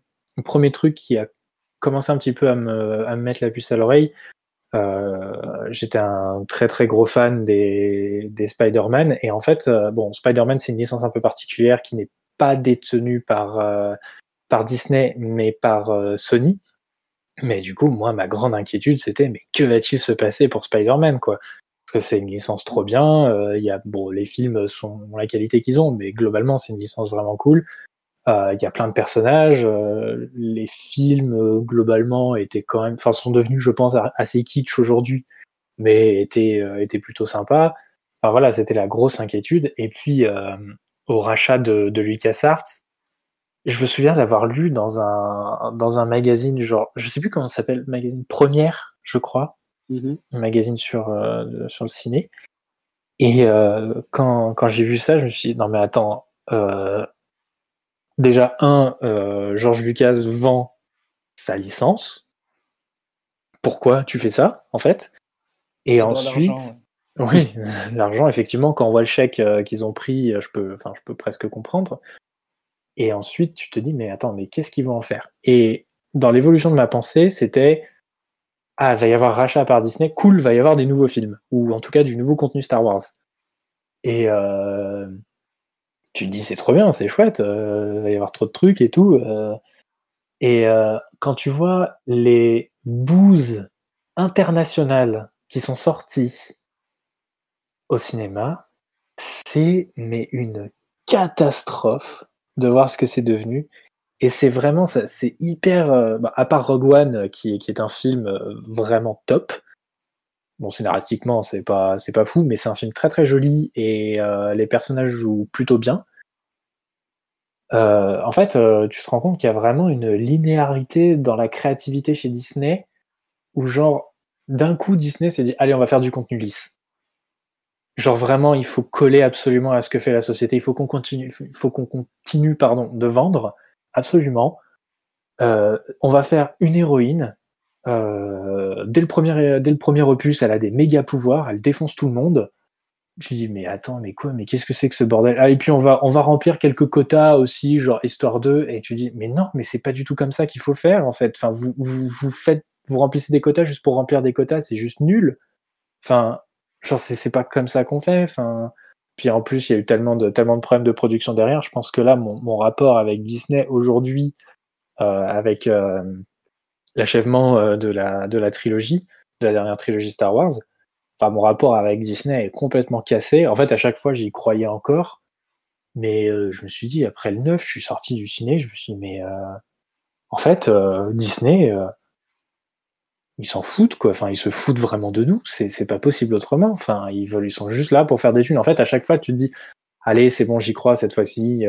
premier truc qui a commencé un petit peu à me, mettre la puce à l'oreille. Euh, J'étais un très très gros fan des, Spider-Man. Et en fait, euh, bon, Spider-Man, c'est une licence un peu particulière qui n'est pas détenue par, euh, par Disney, mais par Sony. Mais du coup, moi, ma grande inquiétude, c'était mais que va-t-il se passer pour Spider-Man, quoi? C'est une licence trop bien. Euh, y a, bon, les films ont la qualité qu'ils ont, mais globalement, c'est une licence vraiment cool. Euh, il y a plein de personnages. Euh, les films, euh, globalement, étaient quand même, enfin, sont devenus, je pense, assez kitsch aujourd'hui, mais étaient, étaient plutôt sympas. Enfin, voilà, c'était la grosse inquiétude. Et puis, au rachat de, de LucasArts, je me souviens d'avoir lu dans un, dans un magazine, genre, je sais plus comment ça s'appelle, magazine Première, je crois, Mmh un magazine sur, euh, sur le ciné. Et euh, quand, quand j'ai vu ça, je me suis dit, non mais attends, euh, déjà, un, euh, George Lucas vend sa licence. Pourquoi tu fais ça, en fait? Et ensuite, Oui, l'argent, effectivement, quand on voit le chèque qu'ils ont pris, je peux, enfin, je peux presque comprendre. Et ensuite, tu te dis, mais attends, mais qu'est-ce qu'ils vont en faire? Et dans l'évolution de ma pensée, c'était, ah, il va y avoir rachat par Disney, cool, va y avoir des nouveaux films, ou en tout cas du nouveau contenu Star Wars. Et euh, tu te dis, c'est trop bien, c'est chouette, euh, il va y avoir trop de trucs et tout. Euh. et quand tu vois les bouses internationales qui sont sorties au cinéma, c'est mais une catastrophe de voir ce que c'est devenu. Et c'est vraiment, c'est hyper. Bah, à part Rogue One, qui, qui est un film vraiment top, Bon, scénaristiquement, c'est pas, c'est pas fou, mais c'est un film très très joli et euh, les personnages jouent plutôt bien. Euh, en fait, euh, tu te rends compte qu'il y a vraiment une linéarité dans la créativité chez Disney, où genre, d'un coup, Disney s'est dit, allez, on va faire du contenu lisse. Genre vraiment, il faut coller absolument à ce que fait la société. Il faut qu'on continue, il faut qu'on continue, pardon, de vendre absolument. on va faire une héroïne euh, dès, le premier, dès le premier opus, elle a des méga pouvoirs, elle défonce tout le monde. Je dis mais attends, mais quoi, mais qu'est-ce que c'est que ce bordel? Ah et puis on va on va remplir quelques quotas aussi, genre histoire 2, et tu dis mais non, mais c'est pas du tout comme ça qu'il faut faire en fait. Enfin vous, vous, vous faites vous remplissez des quotas juste pour remplir des quotas, c'est juste nul. Enfin genre c'est pas comme ça qu'on fait. Enfin puis en plus il y a eu tellement de tellement de problèmes de production derrière. Je pense que là mon, rapport avec Disney aujourd'hui, euh, avec euh, l'achèvement euh, de la, trilogie, de la dernière trilogie Star Wars. Enfin, mon rapport avec Disney est complètement cassé. En fait, à chaque fois, j'y croyais encore. Mais je me suis dit, après le 9, je suis sorti du ciné, je me suis dit, mais en fait, Disney, ils s'en foutent, quoi. Enfin, ils se foutent vraiment de nous. C'est pas possible autrement. Enfin, ils, veulent, ils sont juste là pour faire des thunes. En fait, à chaque fois, tu te dis, allez, c'est bon, j'y crois cette fois-ci.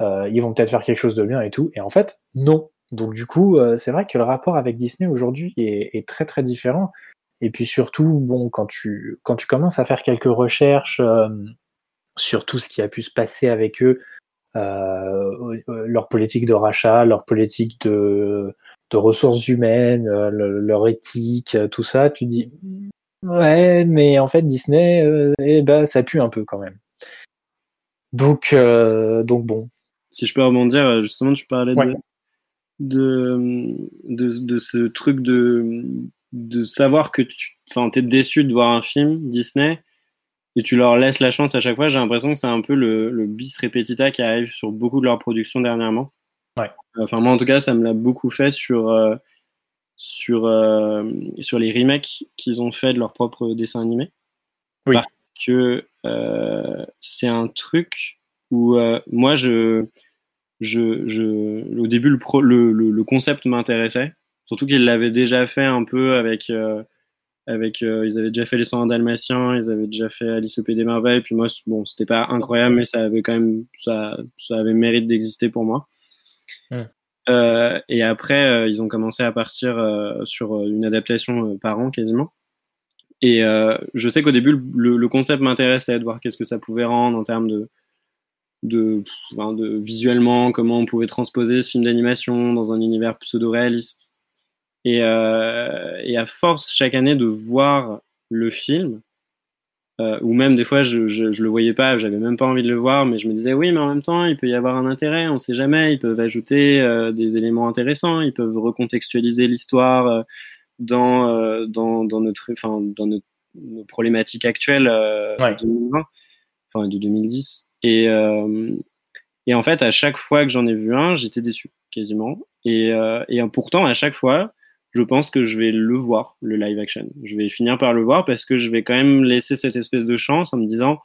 ils vont peut-être faire quelque chose de bien et tout. Et en fait, non. Donc du coup, euh, c'est vrai que le rapport avec Disney aujourd'hui est, très très différent. Et puis surtout, bon, quand tu, quand tu commences à faire quelques recherches euh, sur tout ce qui a pu se passer avec eux, euh, leur politique de rachat, leur politique de, de ressources humaines, leur éthique, tout ça, tu dis ouais, mais en fait Disney, eh ben, ça pue un peu quand même. Donc, donc bon. Si je peux rebondir, justement, tu parlais de, de, de, ce truc de, de savoir que tu es déçu de voir un film Disney et tu leur laisses la chance à chaque fois. J'ai l'impression que c'est un peu le, le, bis repetita qui arrive sur beaucoup de leurs productions dernièrement. Ouais. Enfin, moi, en tout cas, ça me l'a beaucoup fait sur, euh, sur, euh, sur les remakes qu'ils ont fait de leurs propres dessins animés. Oui. Parce que euh, c'est un truc où moi, je je, je, au début, le, le, le, concept m'intéressait. Surtout qu'ils l'avaient déjà fait un peu avec. Avec ils avaient déjà fait Les 101 Dalmatiens, ils avaient déjà fait Alice au Pays des Merveilles. Puis moi, bon, c'était pas incroyable, mais ça avait quand même. Ça, ça avait mérite d'exister pour moi. Euh, et après, ils ont commencé à partir sur une adaptation par an quasiment. Et je sais qu'au début, le, concept m'intéressait de voir qu'est-ce que ça pouvait rendre en termes de, visuellement comment on pouvait transposer ce film d'animation dans un univers pseudo-réaliste. Euh, et, à force chaque année de voir le film, euh, ou même des fois je, je, le voyais pas, j'avais même pas envie de le voir, mais je me disais oui, mais en même temps il peut y avoir un intérêt, on sait jamais, ils peuvent ajouter euh, des éléments intéressants, ils peuvent recontextualiser l'histoire dans, dans, dans, notre, enfin, dans notre, nos problématiques actuelles de 2020, enfin de 2010. Et, euh, et en fait, à chaque fois que j'en ai vu un, j'étais déçu, quasiment. Et, euh, et pourtant, à chaque fois, je pense que je vais le voir, le live action. Je vais finir par le voir parce que je vais quand même laisser cette espèce de chance en me disant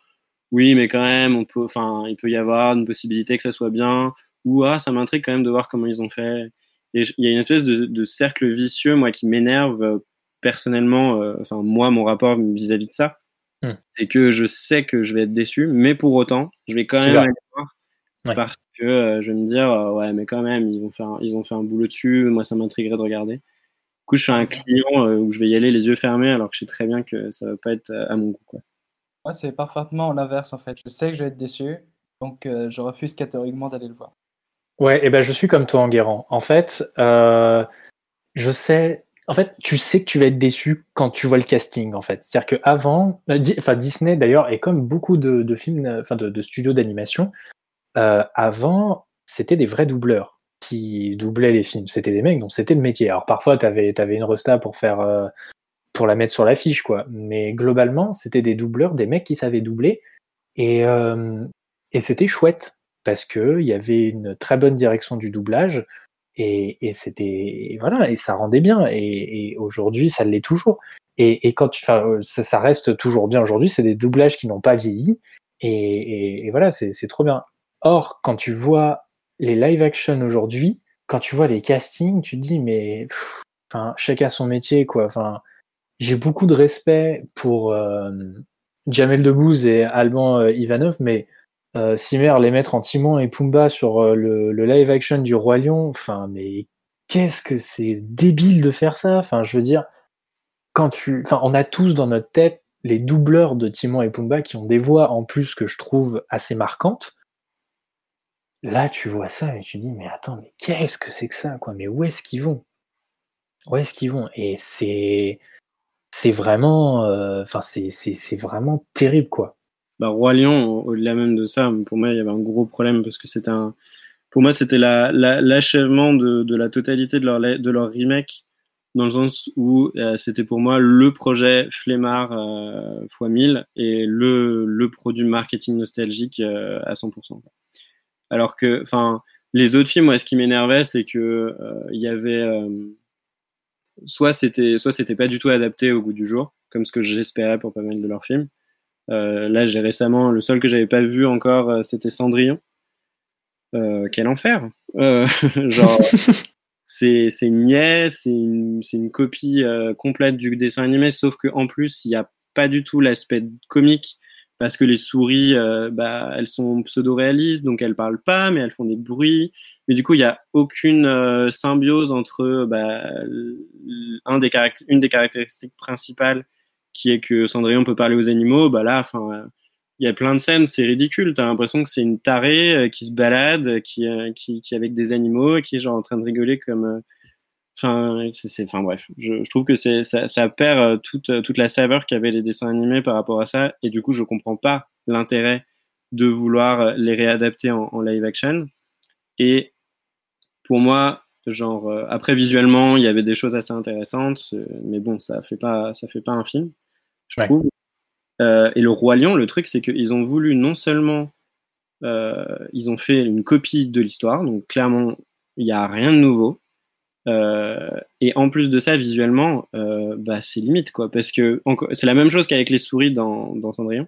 oui, mais quand même, on peut, enfin, il peut y avoir une possibilité que ça soit bien, ou ah, ça m'intrigue quand même de voir comment ils ont fait. Et il y a une espèce de, de cercle vicieux, moi, qui m'énerve euh, personnellement, enfin, moi, mon rapport vis-à-vis -vis de ça, Hmm. C'est que je sais que je vais être déçu, mais pour autant, je vais quand même aller voir parce que euh, je vais me dire, euh, ouais, mais quand même, ils ont, fait un, ils ont fait un boulot dessus, moi ça m'intriguerait de regarder. Du coup, je suis un client euh, où je vais y aller les yeux fermés alors que je sais très bien que ça va pas être à mon goût. Quoi. Moi, c'est parfaitement l'inverse en fait. Je sais que je vais être déçu, donc je refuse catégoriquement d'aller le voir. Ouais, et ben je suis comme toi, Enguerrand. En fait, je sais en fait, tu sais que tu vas être déçu quand tu vois le casting, en fait. C'est-à-dire que avant, euh, enfin Disney d'ailleurs, et comme beaucoup de, films, euh, enfin de, studios d'animation, euh, avant, c'était des vrais doubleurs qui doublaient les films. C'était des mecs dont c'était le métier. Alors parfois, tu avais, une resta pour faire, pour la mettre sur l'affiche, quoi. Mais globalement, c'était des doubleurs, des mecs qui savaient doubler, et, et c'était chouette parce que il y avait une très bonne direction du doublage. Et, c'était voilà et ça rendait bien. Et, aujourd'hui ça l'est toujours. Et, quand tu enfin euh, ça, reste toujours bien aujourd'hui. C'est des doublages qui n'ont pas vieilli. Et, voilà c'est trop bien. Or quand tu vois les live action aujourd'hui quand tu vois les castings tu te dis mais chacun son métier quoi enfin j'ai beaucoup de respect pour euh, Jamel Debbouze et Alban euh, Ivanov mais euh, les mettre en Timon et Pumba sur euh, le, live action du Roi Lion, enfin, mais qu'est-ce que c'est débile de faire ça? Enfin, je veux dire, quand tu, enfin, on a tous dans notre tête les doubleurs de Timon et Pumba qui ont des voix en plus que je trouve assez marquantes. Là, tu vois ça et tu dis, mais attends, mais qu'est-ce que c'est que ça, quoi? Mais où est-ce qu'ils vont? Où est-ce qu'ils vont? Et c'est, c'est vraiment, euh, c'est, c'est vraiment terrible, quoi bah, Roi Lion, au-delà même de ça, pour moi, il y avait un gros problème parce que c'était un. Pour moi, c'était l'achèvement la, de, la totalité de leur, remake, dans le sens où euh, c'était pour moi le projet flemmard euh, x 1000 et le, le produit marketing nostalgique euh, à 100%. Alors que, enfin, les autres films, moi, ce qui m'énervait, c'est que euh, il y avait. soit c'était soit c'était pas du tout adapté au goût du jour, comme ce que j'espérais pour pas mal de leurs films euh, là, j'ai récemment, le seul que j'avais pas vu encore, euh, c'était Cendrillon. Euh, quel enfer Genre, c'est niais, c'est une, une, copie complète du dessin animé, sauf qu'en plus, il n'y a pas du tout l'aspect comique parce que les souris, bah, elles sont pseudo-réalistes, donc elles parlent pas, mais elles font des bruits. Mais du coup, il n'y a aucune symbiose entre bah, un des une des caractéristiques principales qui est que Cendrillon peut parler aux animaux, bah là, enfin, il y a plein de scènes, c'est ridicule. T'as l'impression que c'est une tarée euh, qui se balade, qui, euh, qui, qui, est avec des animaux, qui est genre en train de rigoler comme. Euh, enfin, c'est, enfin bref, je, je, trouve que c'est, ça, ça perd toute, toute la saveur qu'avaient les dessins animés par rapport à ça, et du coup, je comprends pas l'intérêt de vouloir les réadapter en, en live action. Et pour moi, genre après visuellement, il y avait des choses assez intéressantes, mais bon, ça fait pas, ça fait pas un film je trouve. Euh, et le Roi Lion, le truc, c'est qu'ils ont voulu non seulement. Euh, ils ont fait une copie de l'histoire, donc clairement, il n'y a rien de nouveau. Euh, et en plus de ça, visuellement, bah, c'est limite, quoi. Parce que c'est la même chose qu'avec les souris dans, dans Cendrillon.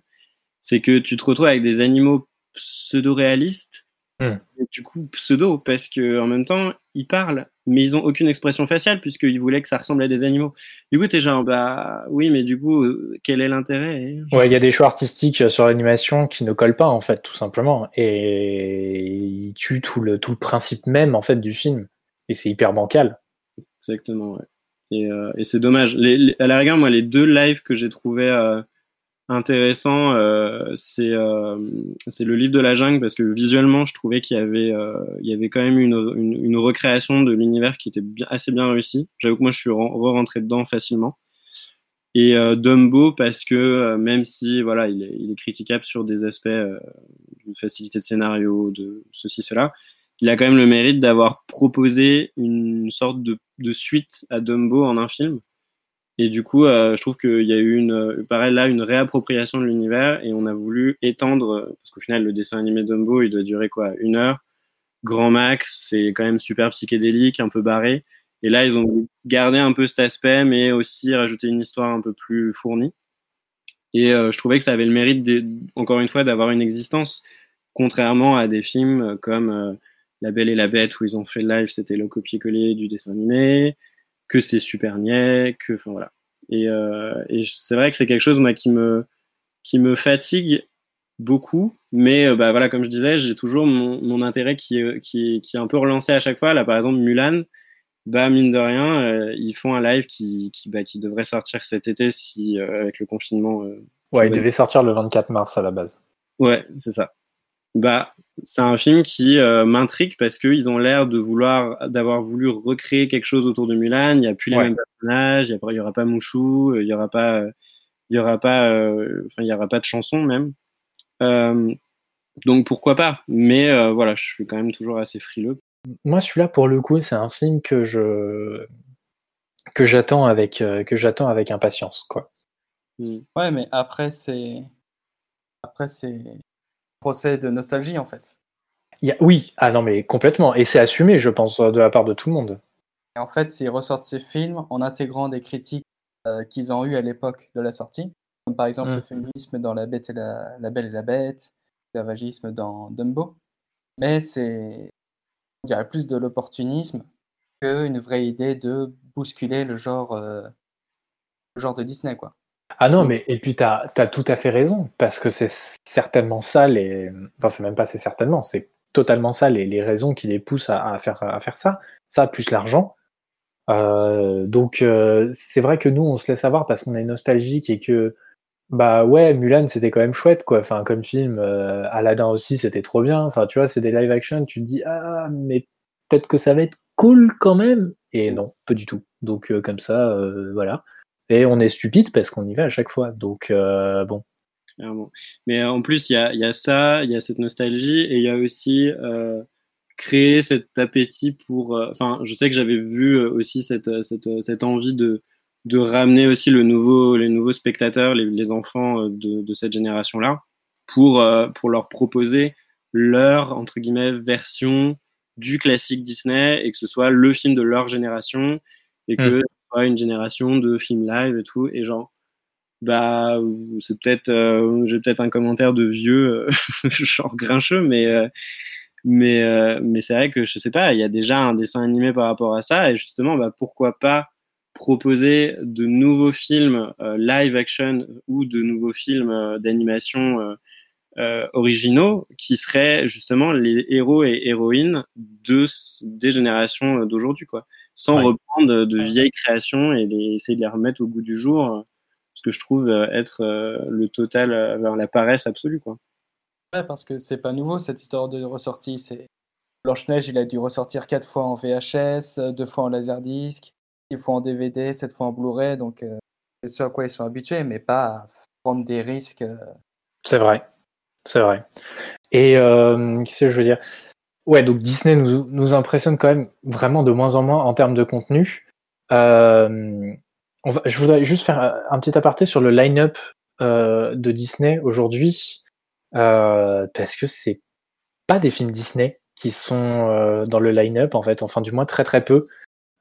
C'est que tu te retrouves avec des animaux pseudo-réalistes Hmm. du coup, pseudo, parce que en même temps, ils parlent, mais ils ont aucune expression faciale puisqu'ils voulaient que ça ressemble à des animaux. Du coup, t'es genre, bah oui, mais du coup, euh, quel est l'intérêt Ouais, il y a des choix artistiques sur l'animation qui ne collent pas, en fait, tout simplement. Et ils tuent tout le, tout le principe même, en fait, du film. Et c'est hyper bancal. Exactement, euh, et c'est dommage. à la rigueur, moi, les deux lives que j'ai trouvé euh, intéressant, euh, c'est le livre de la jungle parce que visuellement, je trouvais qu'il y avait y avait quand même une, une, recréation de l'univers qui était assez bien réussi. J'avoue que moi, je suis re-rentré dedans facilement. Et Dumbo parce que même si voilà, il est, il est critiquable sur des aspects de facilité de scénario, de ceci cela, il a quand même le mérite d'avoir proposé une sorte de, suite à Dumbo en un film et du coup, euh, je trouve qu'il y a eu une, euh, pareil là, une réappropriation de l'univers et on a voulu étendre, parce qu'au final, le dessin animé Dumbo, il doit durer quoi Une heure, grand max, c'est quand même super psychédélique, un peu barré. Et là, ils ont gardé un peu cet aspect, mais aussi rajouté une histoire un peu plus fournie. Et euh, je trouvais que ça avait le mérite, encore une fois, d'avoir une existence, contrairement à des films comme La Belle et la Bête, où ils ont fait le live, c'était le copier-coller du dessin animé que c'est super niais, que enfin voilà. Et, euh, et c'est vrai que c'est quelque chose moi qui me qui me fatigue beaucoup, mais euh, bah voilà comme je disais, j'ai toujours mon, mon intérêt qui, qui, qui est un peu relancé à chaque fois. Là par exemple Mulan, bah mine de rien, euh, ils font un live qui qui, bah, qui devrait sortir cet été si avec le confinement. ouais, il devait sortir le 24 mars à la base. Ouais, c'est ça. Bah, c'est un film qui euh, m'intrigue parce qu'ils ont l'air de vouloir, d'avoir voulu recréer quelque chose autour de Mulan. Il n'y a plus les mêmes personnages, il n'y aura pas Mouchou, il n'y aura pas, il y aura pas, enfin, il y aura pas de chanson même. donc pourquoi pas Mais voilà, je suis quand même toujours assez frileux. Moi, celui-là, pour le coup, c'est un film que je que j'attends avec que j'attends avec impatience, quoi. Mmh. Ouais, mais après c'est après c'est procès de nostalgie en fait. Il y a... Oui, ah non mais complètement, et c'est assumé, je pense, de la part de tout le monde. Et en fait, ils ressortent ces films en intégrant des critiques euh, qu'ils ont eues à l'époque de la sortie, comme par exemple le mmh. féminisme dans La Bête et la, la Belle et la Bête, l'esclavagisme dans Dumbo. Mais c'est, on dirait plus de l'opportunisme qu'une vraie idée de bousculer le genre, euh, le genre de Disney, quoi. Ah non, mais et puis tu as, tout à fait raison, parce que c'est certainement ça, les... enfin c'est même pas c'est certainement, c'est totalement ça les, les, raisons qui les poussent à, faire, à faire ça, ça plus l'argent. Euh, donc euh, c'est vrai que nous on se laisse avoir parce qu'on est nostalgique et que bah ouais Mulan c'était quand même chouette quoi, enfin comme film, euh, Aladdin aussi c'était trop bien, enfin tu vois c'est des live action, tu te dis ah mais peut-être que ça va être cool quand même, et non pas du tout. Donc comme ça voilà. Et on est stupide parce qu'on y va à chaque fois. Donc, euh, bon. Mais en plus, il y a, y a, ça, il y a cette nostalgie et il y a aussi euh, créer cet appétit pour. Euh, enfin, je sais que j'avais vu aussi cette, cette, cette, envie de, de ramener aussi le nouveau, les nouveaux spectateurs, les, les enfants de, de cette génération-là, pour, pour leur proposer leur, entre guillemets, version du classique Disney et que ce soit le film de leur génération et que mmh une génération de films live et tout, et genre, bah, c'est peut-être, euh, j'ai peut-être un commentaire de vieux, euh, genre grincheux, mais, euh, mais, mais c'est vrai que je sais pas, il y a déjà un dessin animé par rapport à ça, et justement, bah, pourquoi pas proposer de nouveaux films live action ou de nouveaux films d'animation originaux qui seraient justement les héros et héroïnes de, des générations d'aujourd'hui, quoi sans reprendre de, vieilles créations et les, essayer de les remettre au goût du jour, euh, ce que je trouve euh, être euh, le total vers la paresse absolue. Quoi. Ouais, parce que c'est pas nouveau cette histoire de ressortie. C'est Blanche-Neige, il a dû ressortir quatre fois en VHS, deux fois en laserdisc, six fois en DVD, sept fois en Blu-ray. Donc c'est ce à quoi ils sont habitués, mais pas à prendre des risques. C'est vrai, c'est vrai. Et qu'est-ce que je veux dire? Ouais, donc Disney nous, impressionne quand même vraiment de moins en moins en termes de contenu. Euh, je voudrais juste faire un petit aparté sur le line-up euh, de Disney aujourd'hui, euh, parce que c'est pas des films Disney qui sont euh, dans le line-up, en fait, enfin du moins très très peu.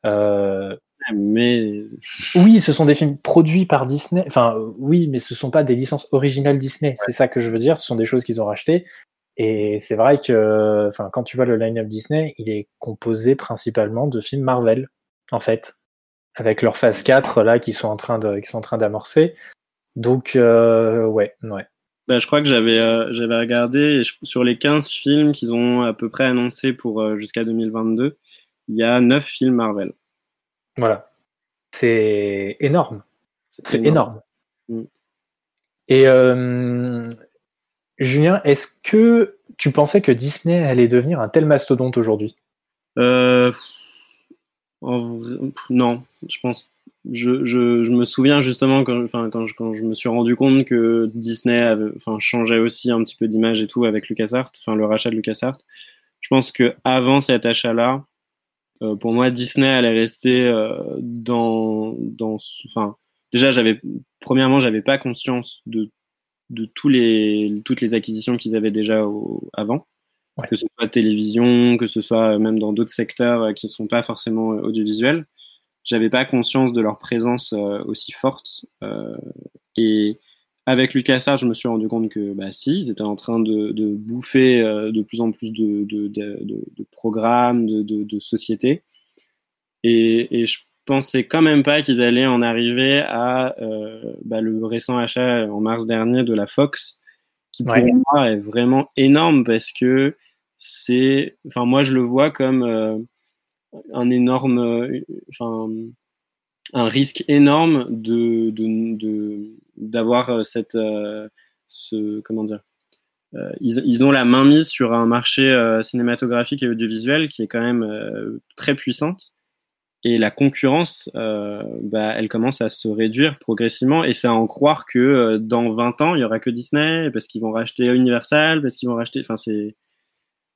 Euh, mais oui, ce sont des films produits par Disney. Enfin, oui, mais ce sont pas des licences originales Disney. C'est ça que je veux dire. Ce sont des choses qu'ils ont rachetées. Et c'est vrai que, enfin, quand tu vois le line-up Disney, il est composé principalement de films Marvel, en fait, avec leur phase 4 là qui sont en train de, qui sont en train d'amorcer. Donc, euh, ouais, ouais. Bah, je crois que j'avais euh, j'avais regardé sur les 15 films qu'ils ont à peu près annoncés pour euh, jusqu'à 2022, il y a 9 films Marvel. Voilà. C'est énorme. C'est énorme. Mm. Et Julien, est-ce que tu pensais que Disney allait devenir un tel mastodonte aujourd'hui? Euh, Non, je pense. Je, je, je, me souviens justement quand, enfin, quand, je, quand je me suis rendu compte que Disney avait, enfin, changeait aussi un petit peu d'image et tout avec LucasArts, enfin le rachat de LucasArts. Je pense que avant cet achat-là, euh, pour moi, Disney allait rester euh, dans, dans, enfin, déjà j'avais, premièrement, j'avais pas conscience de de tous les, toutes les acquisitions qu'ils avaient déjà avant, que ce soit télévision, que ce soit même dans d'autres secteurs euh, qui ne sont pas forcément euh, audiovisuels. J'avais pas conscience de leur présence euh, aussi forte. et avec LucasArts, je me suis rendu compte que bah, si, ils étaient en train de, de bouffer de plus en plus de, de, de programmes, de, sociétés. Et, et je pensais quand même pas qu'ils allaient en arriver à euh, bah, le récent achat en mars dernier de la Fox, qui pour moi est vraiment énorme parce que c'est, enfin moi je le vois comme euh, un énorme, enfin un risque énorme de d'avoir cette ce comment dire ils, ils, ont la main mise sur un marché cinématographique et audiovisuel qui est quand même très puissante. Et la concurrence, bah, elle commence à se réduire progressivement. Et c'est à en croire que dans 20 ans, il y aura que Disney, parce qu'ils vont racheter Universal, parce qu'ils vont racheter. Enfin, c'est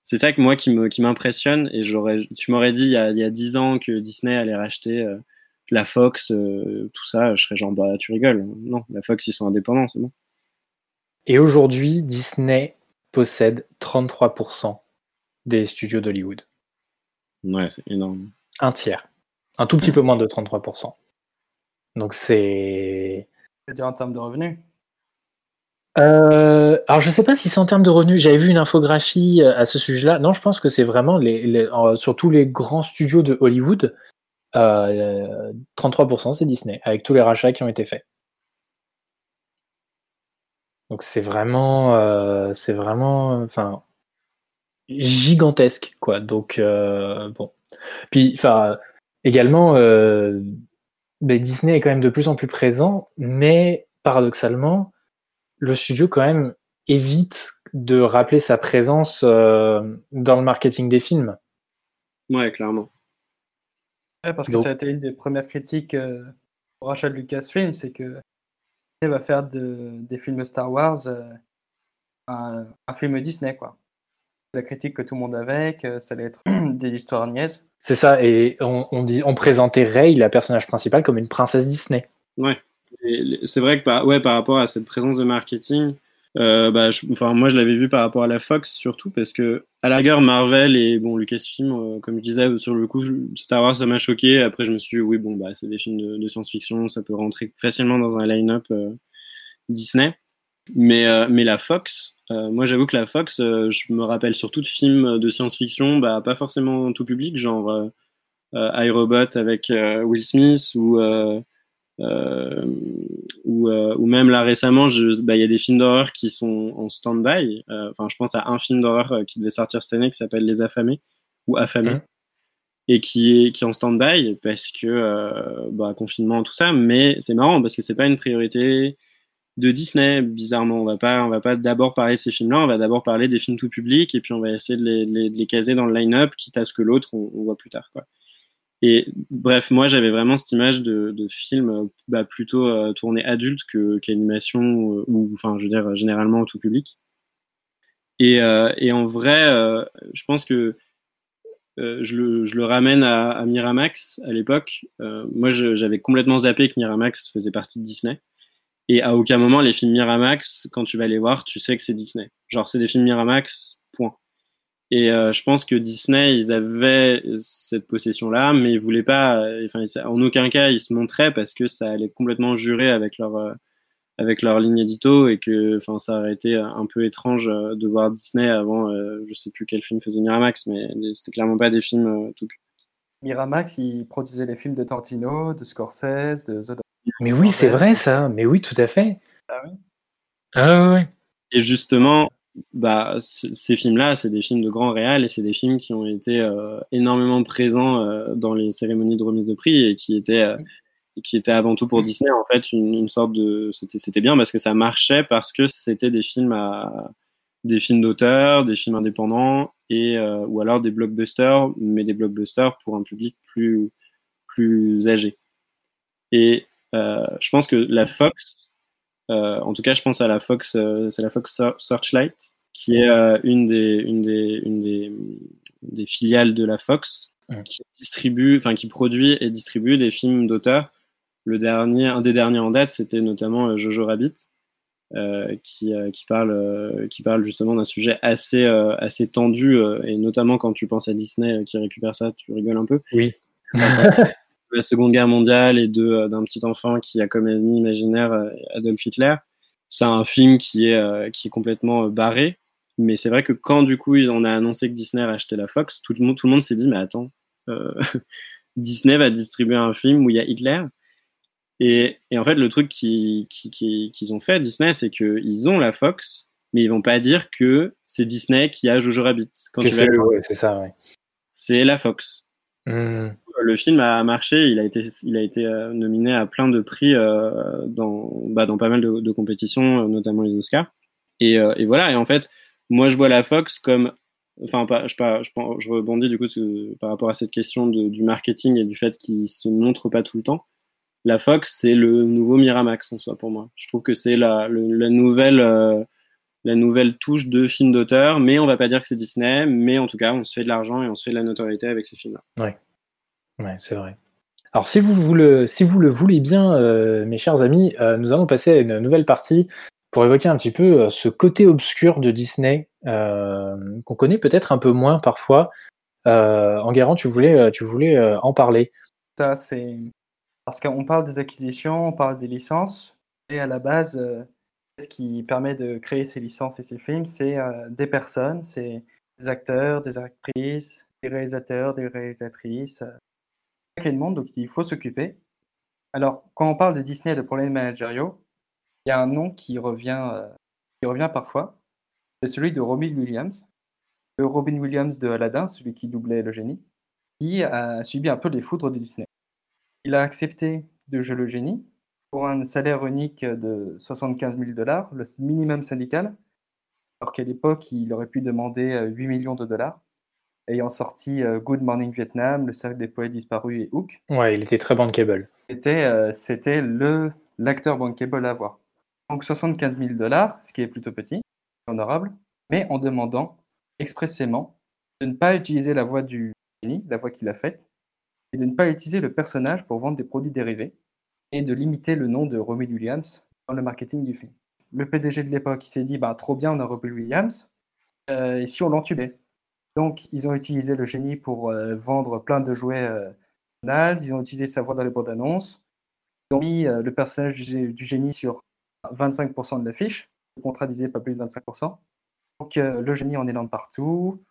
c'est ça que moi qui me qui m'impressionne et j'aurais tu m'aurais dit il y, a, il y a 10 ans que Disney allait racheter euh, la Fox euh, tout ça je serais genre bah tu rigoles. Non la Fox ils sont indépendants c'est bon. Et aujourd'hui Disney possède 33% des studios d'Hollywood. Ouais c'est énorme. Un tiers. Un tout petit peu moins de 33% donc c'est dire en termes de revenus? Euh, alors je sais pas si c'est en termes de revenus. J'avais vu une infographie euh, à ce sujet-là. Non, je pense que c'est vraiment les, les sur tous les grands studios de Hollywood, euh, 33% c'est Disney, avec tous les rachats qui ont été faits. Donc c'est vraiment, euh, c'est vraiment, enfin, gigantesque quoi. Donc euh, bon, puis enfin également, ben, Disney est quand même de plus en plus présent, mais paradoxalement le studio quand même évite de rappeler sa présence euh, dans le marketing des films. Ouais, clairement. Ouais, parce que ça a été une des premières critiques euh, au rachat de Lucasfilm, c'est que Disney va faire de, des films Star Wars euh, un, film Disney, quoi. La critique que tout le monde avait, que ça allait être des histoires niaises. C'est ça, et on, dit, on présentait Rey, la personnage principale, comme une princesse Disney. Ouais c'est vrai que par, ouais, par rapport à cette présence de marketing, euh, bah, enfin, moi je l'avais vu par rapport à la Fox surtout parce que à la rigueur Marvel et bon Lucasfilm, euh, comme je disais sur le coup Star Wars ça m'a choqué. Après je me suis dit oui bon bah c'est des films de, science-fiction, ça peut rentrer facilement dans un line-up euh, Disney. Mais mais la Fox, moi j'avoue que la Fox, je me rappelle surtout de films de science-fiction, bah pas forcément tout public, genre iRobot avec Will Smith ou euh, ou, euh, ou, même là récemment, bah, il y a des films d'horreur qui sont en stand-by. Euh, enfin, je pense à un film d'horreur qui devait sortir cette année qui s'appelle Les Affamés ou Affamés. Mmh. Et qui est, qui est en stand-by parce que bah, confinement, tout ça. Mais c'est marrant parce que c'est pas une priorité de Disney, bizarrement. On va pas, on va pas d'abord parler de ces films-là, on va d'abord parler des films tout public et puis on va essayer de les, de les, caser dans le line-up, quitte à ce que l'autre, on, on, voit plus tard. Quoi. Et bref, moi j'avais vraiment cette image de, de film bah, plutôt euh, tourné adulte qu'animation euh, ou enfin je veux dire généralement tout public. Et, euh, en vrai, euh, je pense que je le, ramène à Miramax à l'époque. moi j'avais complètement zappé que Miramax faisait partie de Disney. Et à aucun moment les films Miramax, quand tu vas les voir, tu sais que c'est Disney. Genre c'est des films Miramax, point. Et euh, je pense que Disney, ils avaient cette possession-là, mais ils voulaient pas. Euh, enfin, en aucun cas, ils se montraient parce que ça allait complètement jurer avec leur euh, avec leur ligne édito et que, enfin, ça aurait été un peu étrange de voir Disney avant. je sais plus quel film faisait Miramax, mais c'était clairement pas des films tout. Miramax, ils produisaient les films de Tarantino, de Scorsese, de The. Mais oui, c'est vrai ça. Mais oui, tout à fait. Ah oui. Ah oui. Et justement, bah, ces films-là, c'est des films de grand réal et c'est des films qui ont été euh, énormément présents euh, dans les cérémonies de remise de prix et qui étaient, euh, qui étaient avant tout pour Disney en fait une, une sorte de c'était bien parce que ça marchait parce que c'était des films à des films d'auteur, des films indépendants et ou alors des blockbusters, mais des blockbusters pour un public plus plus âgé. Et je pense que la Fox en tout cas, je pense à la Fox, euh, c'est la Fox Searchlight, qui est euh, une des, une des, une des, des filiales de la Fox, qui distribue, enfin qui produit et distribue des films d'auteur. Le dernier, un des derniers en date, c'était notamment Jojo Rabbit, euh, qui, euh, qui, parle, euh, qui parle justement d'un sujet assez, assez tendu, et notamment quand tu penses à Disney qui récupère ça, tu rigoles un peu. Oui. La Seconde Guerre mondiale et euh, d'un petit enfant qui a comme ennemi imaginaire euh, Adolf Hitler. C'est un film qui est, euh, qui est complètement barré. Mais c'est vrai que quand du coup on a annoncé que Disney a acheté la Fox, tout le monde, tout le monde s'est dit mais attends, Disney va distribuer un film où il y a Hitler. Et, et en fait le truc qu'ils qui, qui, ont fait Disney, c'est qu'ils ont la Fox, mais ils vont pas dire que c'est Disney qui a Jojo Rabbit. Quand c'est ça, ouais. C'est la Fox. Mmh le film a marché, il a été, il a été euh, nominé à plein de prix euh, dans, bah, dans pas mal de, compétitions, euh, notamment les Oscars. Et, voilà, et en fait, moi, je vois la Fox comme enfin, pas, je, pas, je, je, rebondis du coup par rapport à cette question de, du marketing et du fait qu'il se montre pas tout le temps. La Fox, c'est le nouveau Miramax en soi pour moi. Je trouve que c'est la, la, nouvelle, la nouvelle touche de film d'auteur, mais on va pas dire que c'est Disney, mais en tout cas, on se fait de l'argent et on se fait de la notoriété avec ce film-là. Ouais, ouais c'est vrai. Alors, si vous, vous, le, si vous le voulez bien, euh, mes chers amis, euh, nous allons passer à une nouvelle partie pour évoquer un petit peu euh, ce côté obscur de Disney qu'on connaît peut-être un peu moins parfois. Euh, Enguerrand, tu voulais, tu voulais en parler. Ça, c'est parce qu'on parle des acquisitions, on parle des licences, et à la base, ce qui permet de créer ces licences et ces films, c'est des personnes, c'est des acteurs, des actrices, des réalisateurs, des réalisatrices, un monde, donc il faut s'occuper. Alors, quand on parle de Disney et de problèmes managériaux, il y a un nom qui revient, euh, qui revient parfois, c'est celui de Robin Williams. Le Robin Williams de Aladdin, celui qui doublait le génie, qui a subi un peu les foudres de Disney. Il a accepté de jouer le génie pour un salaire unique de 75 000 dollars, le minimum syndical, alors qu'à l'époque, il aurait pu demander 8 euh, millions de dollars, ayant sorti euh, Good Morning Vietnam, Le Cercle des Poètes Disparus et Hook. Ouais, il était très bankable. C'était, c'était le, l'acteur bankable à avoir. Donc 75 000 dollars, ce qui est plutôt petit, honorable, mais en demandant expressément de ne pas utiliser la voix du génie, la voix qu'il a faite, et de ne pas utiliser le personnage pour vendre des produits dérivés, et de limiter le nom de Robin Williams dans le marketing du film. Le PDG de l'époque s'est dit, bah, trop bien, on a Robin Williams, euh, et si on l'entubait? Donc, ils ont utilisé le génie pour euh, vendre plein de jouets euh, ils ont utilisé sa voix dans les bandes annonces, ils ont mis le personnage du génie sur 25% de l'affiche. Le contrat disait pas plus de 25%. Donc euh, le génie en élan partout,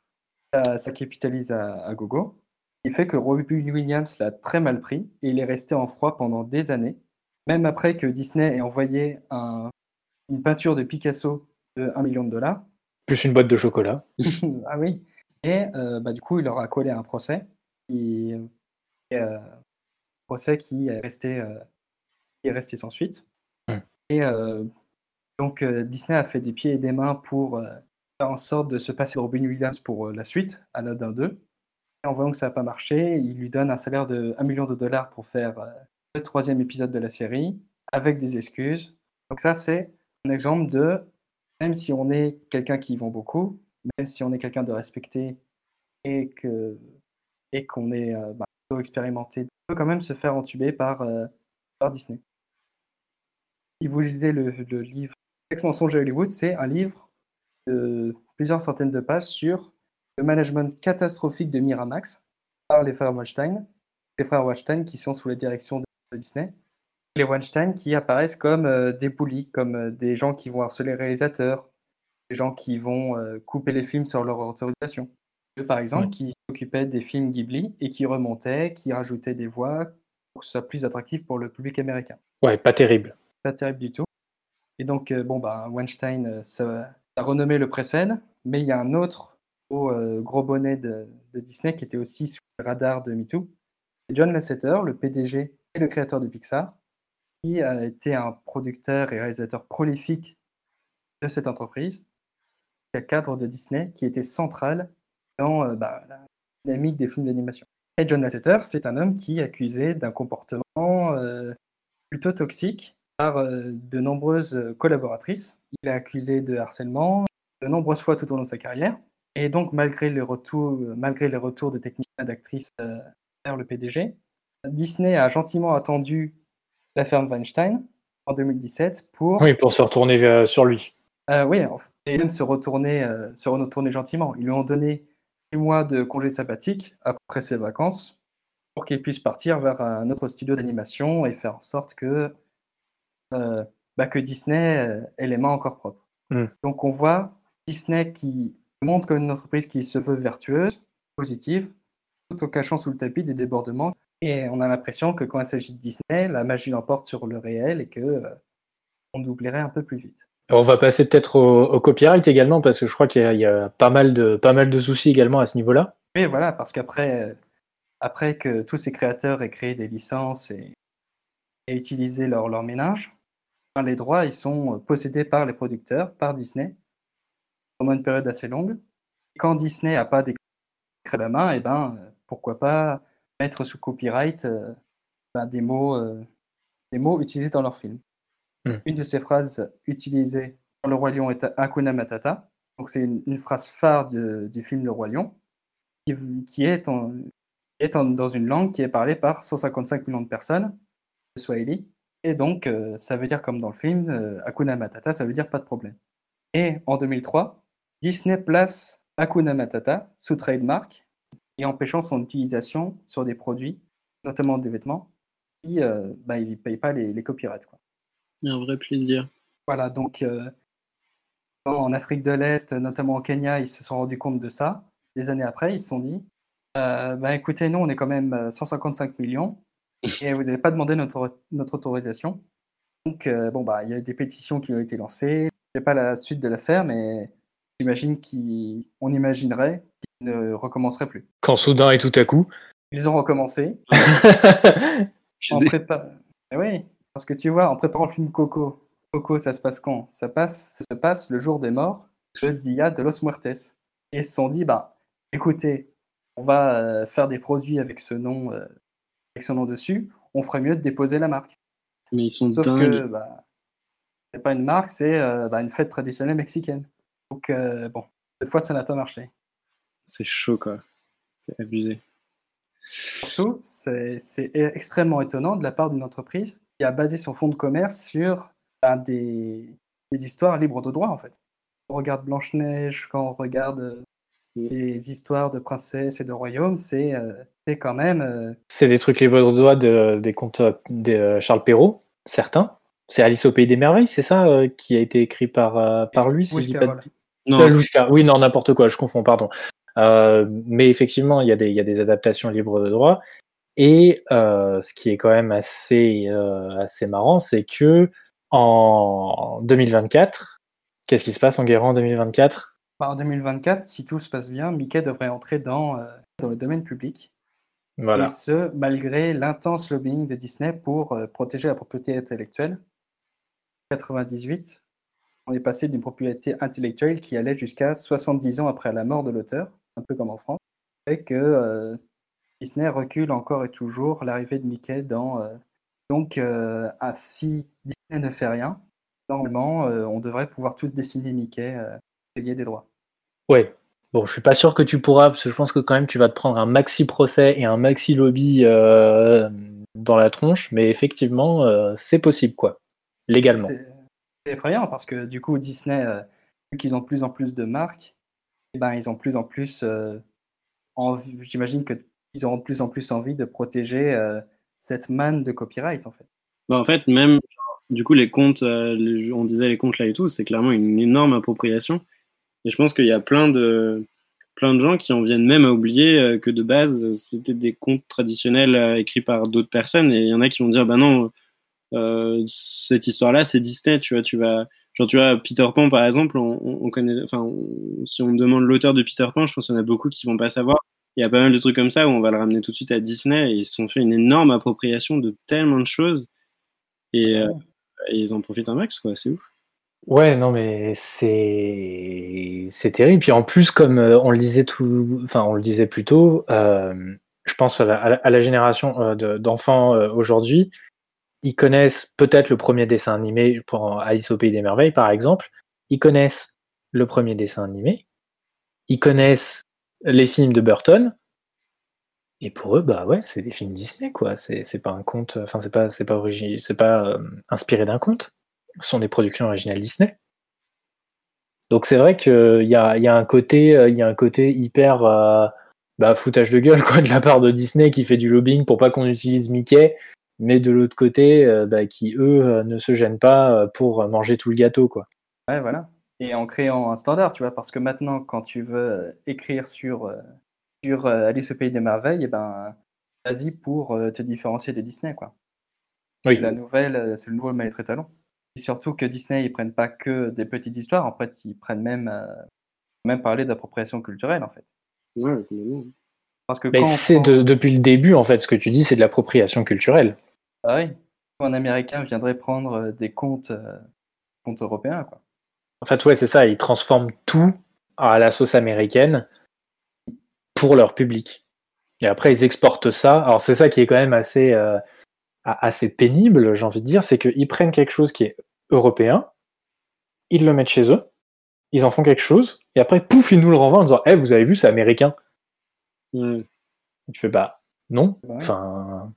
ça, capitalise à, gogo. Il fait que Robbie Williams l'a très mal pris et il est resté en froid pendant des années, même après que Disney ait envoyé une peinture de Picasso de 1 million de dollars. Plus une boîte de chocolat. ah oui. Et euh, bah, du coup, il leur a collé un procès. Qui, euh, procès qui est resté, qui est resté sans suite. Et euh, donc euh, Disney a fait des pieds et des mains pour euh, faire en sorte de se passer Robin Williams pour la suite, Aladdin 2. Et en voyant que ça n'a pas marché, il lui donne un salaire de 1 million de dollars pour faire le troisième épisode de la série, avec des excuses. Donc ça, c'est un exemple de, même si on est quelqu'un qui vend beaucoup, même si on est quelqu'un de respecté et que et qu'on est bah, expérimenté, on peut quand même se faire entuber par, par Disney si vous lisez le, livre Ex mensonge à Hollywood, c'est un livre de plusieurs centaines de pages sur le management catastrophique de Miramax par les frères Weinstein, les frères Weinstein qui sont sous la direction de Disney. Les Weinstein qui apparaissent comme euh, des bullies, comme euh, des gens qui vont harceler les réalisateurs, des gens qui vont euh, couper les films sur leur autorisation. Eux, par exemple, qui s'occupaient des films Ghibli et qui remontaient, qui rajoutaient des voix pour que ce soit plus attractif pour le public américain. Ouais, pas terrible pas terrible du tout. Et donc, euh, bon, bah, Weinstein, euh, ça, a renommé le précède, mais il y a un autre gros, euh, gros bonnet de, Disney qui était aussi sous le radar de MeToo. John Lasseter, le PDG et le créateur de Pixar, qui a été un producteur et réalisateur prolifique de cette entreprise, cadre de Disney qui était central dans bah, la dynamique des films d'animation. Et John Lasseter, c'est un homme qui est accusé d'un comportement plutôt toxique par euh, de nombreuses euh, collaboratrices. Il est accusé de harcèlement de nombreuses fois tout au long de sa carrière. Et donc, malgré les retours, euh, malgré les retours de techniciens d'actrices vers le PDG, Disney a gentiment attendu la ferme Weinstein en 2017 pour. Oui, pour se retourner sur lui. oui, et même se retourner, se retourner gentiment. Ils lui ont donné six mois de congé sabbatique après ses vacances pour qu'il puisse partir vers un autre studio d'animation et faire en sorte que euh, bah, que Disney euh, ait les mains encore propres. Hmm. Donc on voit Disney qui montre comme une entreprise qui se veut vertueuse, positive, tout en cachant sous le tapis des débordements. Et on a l'impression que quand il s'agit de Disney, la magie l'emporte sur le réel et que euh, on doublerait un peu plus vite. On va passer peut-être au, copyright également parce que je crois qu'il y, a pas mal de pas mal de soucis également à ce niveau-là. Oui, voilà, parce qu'après après que tous ces créateurs aient créé des licences et, utilisé leur, leur ménage, les droits ils sont euh, possédés par les producteurs, par Disney. pendant une période assez longue. Quand Disney n'a pas décrit la main, eh ben, pourquoi pas mettre sous copyright ben, des, mots, des mots utilisés dans leur film. Hmm. Une de ces phrases utilisées dans Le Roi Lion est Hakuna Matata. Donc c'est une, phrase phare du film Le Roi Lion, qui, est, est dans une langue qui est parlée par 155 millions de personnes, le Swahili. Et donc, euh, ça veut dire, comme dans le film, euh, Hakuna Matata, ça veut dire pas de problème. Et en 2003, Disney place Hakuna Matata sous trademark et empêchant son utilisation sur des produits, notamment des vêtements, qui euh, bah, ne payent pas les, copyrights. Un vrai plaisir. Voilà, donc euh, en Afrique de l'Est, notamment au Kenya, ils se sont rendus compte de ça. Des années après, ils se sont dit bah, écoutez, nous, on est quand même 155 millions et vous n'avez pas demandé notre, notre autorisation. Donc, euh, bon, bah, il y a des pétitions qui ont été lancées. Je sais pas la suite de l'affaire, mais j'imagine qu'on imaginerait qu'ils ne recommenceraient plus. Quand soudain et tout à coup. Ils ont recommencé. en prépa... Oui, parce que tu vois, en préparant le film Coco, Coco, ça se passe quand? Ça, passe, ça se passe le jour des morts, le Dia de los Muertes. Et ils se sont dit, bah, écoutez, on va euh, faire des produits avec ce nom euh, son nom dessus, on ferait mieux de déposer la marque. Mais ils sont Sauf que bah, c'est pas une marque, c'est euh, bah, une fête traditionnelle mexicaine. Donc euh, bon, cette fois ça n'a pas marché. C'est chaud quoi, c'est abusé. Surtout, c'est extrêmement étonnant de la part d'une entreprise qui a basé son fonds de commerce sur bah, des, des, histoires libres de droit en fait. Quand on regarde Blanche-Neige, quand on regarde euh, les histoires de princesses et de royaumes, c'est euh, quand même. Euh, c'est des trucs les de de, des contes de euh, Charles Perrault, certains. C'est Alice au pays des merveilles, c'est ça qui a été écrit par, par lui, si pas Non, oui, non, n'importe quoi, je confonds, pardon. mais effectivement, il y, a des, il y a des adaptations libres de droit. Et ce qui est quand même assez, assez marrant, c'est que en 2024, qu'est-ce qui se passe en guerre en 2024 en 2024, si tout se passe bien, Mickey devrait entrer dans, euh, dans le domaine public. Voilà. Et ce, malgré l'intense lobbying de Disney pour euh, protéger la propriété intellectuelle. En 98, on est passé d'une propriété intellectuelle qui allait jusqu'à 70 ans après la mort de l'auteur, un peu comme en France, et que euh, Disney recule encore et toujours l'arrivée de Mickey dans. donc, si Disney ne fait rien, normalement, on devrait pouvoir tous dessiner Mickey payer des droits. Ouais. Bon, je suis pas sûr que tu pourras, parce que je pense que quand même tu vas te prendre un maxi procès et un maxi lobby euh, dans la tronche, mais effectivement, euh, c'est possible, quoi, légalement. C'est effrayant parce que du coup, Disney, euh, vu qu'ils ont de plus en plus de marques, eh ben, ils ont plus en plus envie, j'imagine qu'ils auront de plus en plus envie de protéger cette manne de copyright, en fait. Bah, en fait, même, du coup, les comptes, on disait les comptes là et tout, c'est clairement une énorme appropriation. Et je pense qu'il y a plein de, plein de gens qui en viennent même à oublier euh, que de base, c'était des contes traditionnels euh, écrits par d'autres personnes. Et il y en a qui vont dire, bah non, euh, cette histoire-là, c'est Disney, tu vois, tu vas... Genre, tu vois, Peter Pan, par exemple, on, connaît... Enfin, si on demande l'auteur de Peter Pan, je pense qu'il y en a beaucoup qui vont pas savoir. Il y a pas mal de trucs comme ça où on va le ramener tout de suite à Disney et ils se sont fait une énorme appropriation de tellement de choses. Et, et ils en profitent un max, quoi, c'est ouf. Ouais, non, mais c'est c'est terrible. Puis en plus, comme euh, on le disait tout, enfin on le disait plus tôt, euh, je pense à la, génération euh, d'enfants aujourd'hui, ils connaissent peut-être le premier dessin animé pour Alice au pays des merveilles, par exemple. Ils connaissent le premier dessin animé. Ils connaissent les films de Burton. Et pour eux, bah ouais, c'est des films Disney, quoi. C'est pas un conte, enfin c'est pas c'est pas c'est pas inspiré d'un conte sont des productions originales Disney. Donc c'est vrai qu'il y a, y, a un côté, euh, y a un côté hyper euh, bah, foutage de gueule quoi, de la part de Disney qui fait du lobbying pour pas qu'on utilise Mickey, mais de l'autre côté, euh, bah, qui eux ne se gênent pas pour manger tout le gâteau. Quoi. Ouais, voilà. Et en créant un standard, tu vois, parce que maintenant, quand tu veux écrire sur, sur Alice au Pays des Merveilles, et eh ben, vas-y pour te différencier de Disney. Quoi. Oui. La nouvelle, c'est le nouveau maître étalon surtout que Disney, ils prennent pas que des petites histoires, en fait, ils prennent même, euh, même parler d'appropriation culturelle, en fait. Ouais, Parce que Mais c'est depuis le début, en fait, ce que tu dis, c'est de l'appropriation culturelle. Ah oui. Un Américain viendrait prendre euh, des comptes, euh, comptes européens, quoi. En fait, ouais, c'est ça, ils transforment tout à la sauce américaine pour leur public. Et après, ils exportent ça. Alors, c'est ça qui est quand même assez, euh, assez pénible, j'ai envie de dire, c'est qu'ils prennent quelque chose qui est européen, ils le mettent chez eux, ils en font quelque chose, et après, pouf, ils nous le renvoient en disant Eh, vous avez vu, c'est américain. Tu fais Bah, non. Enfin,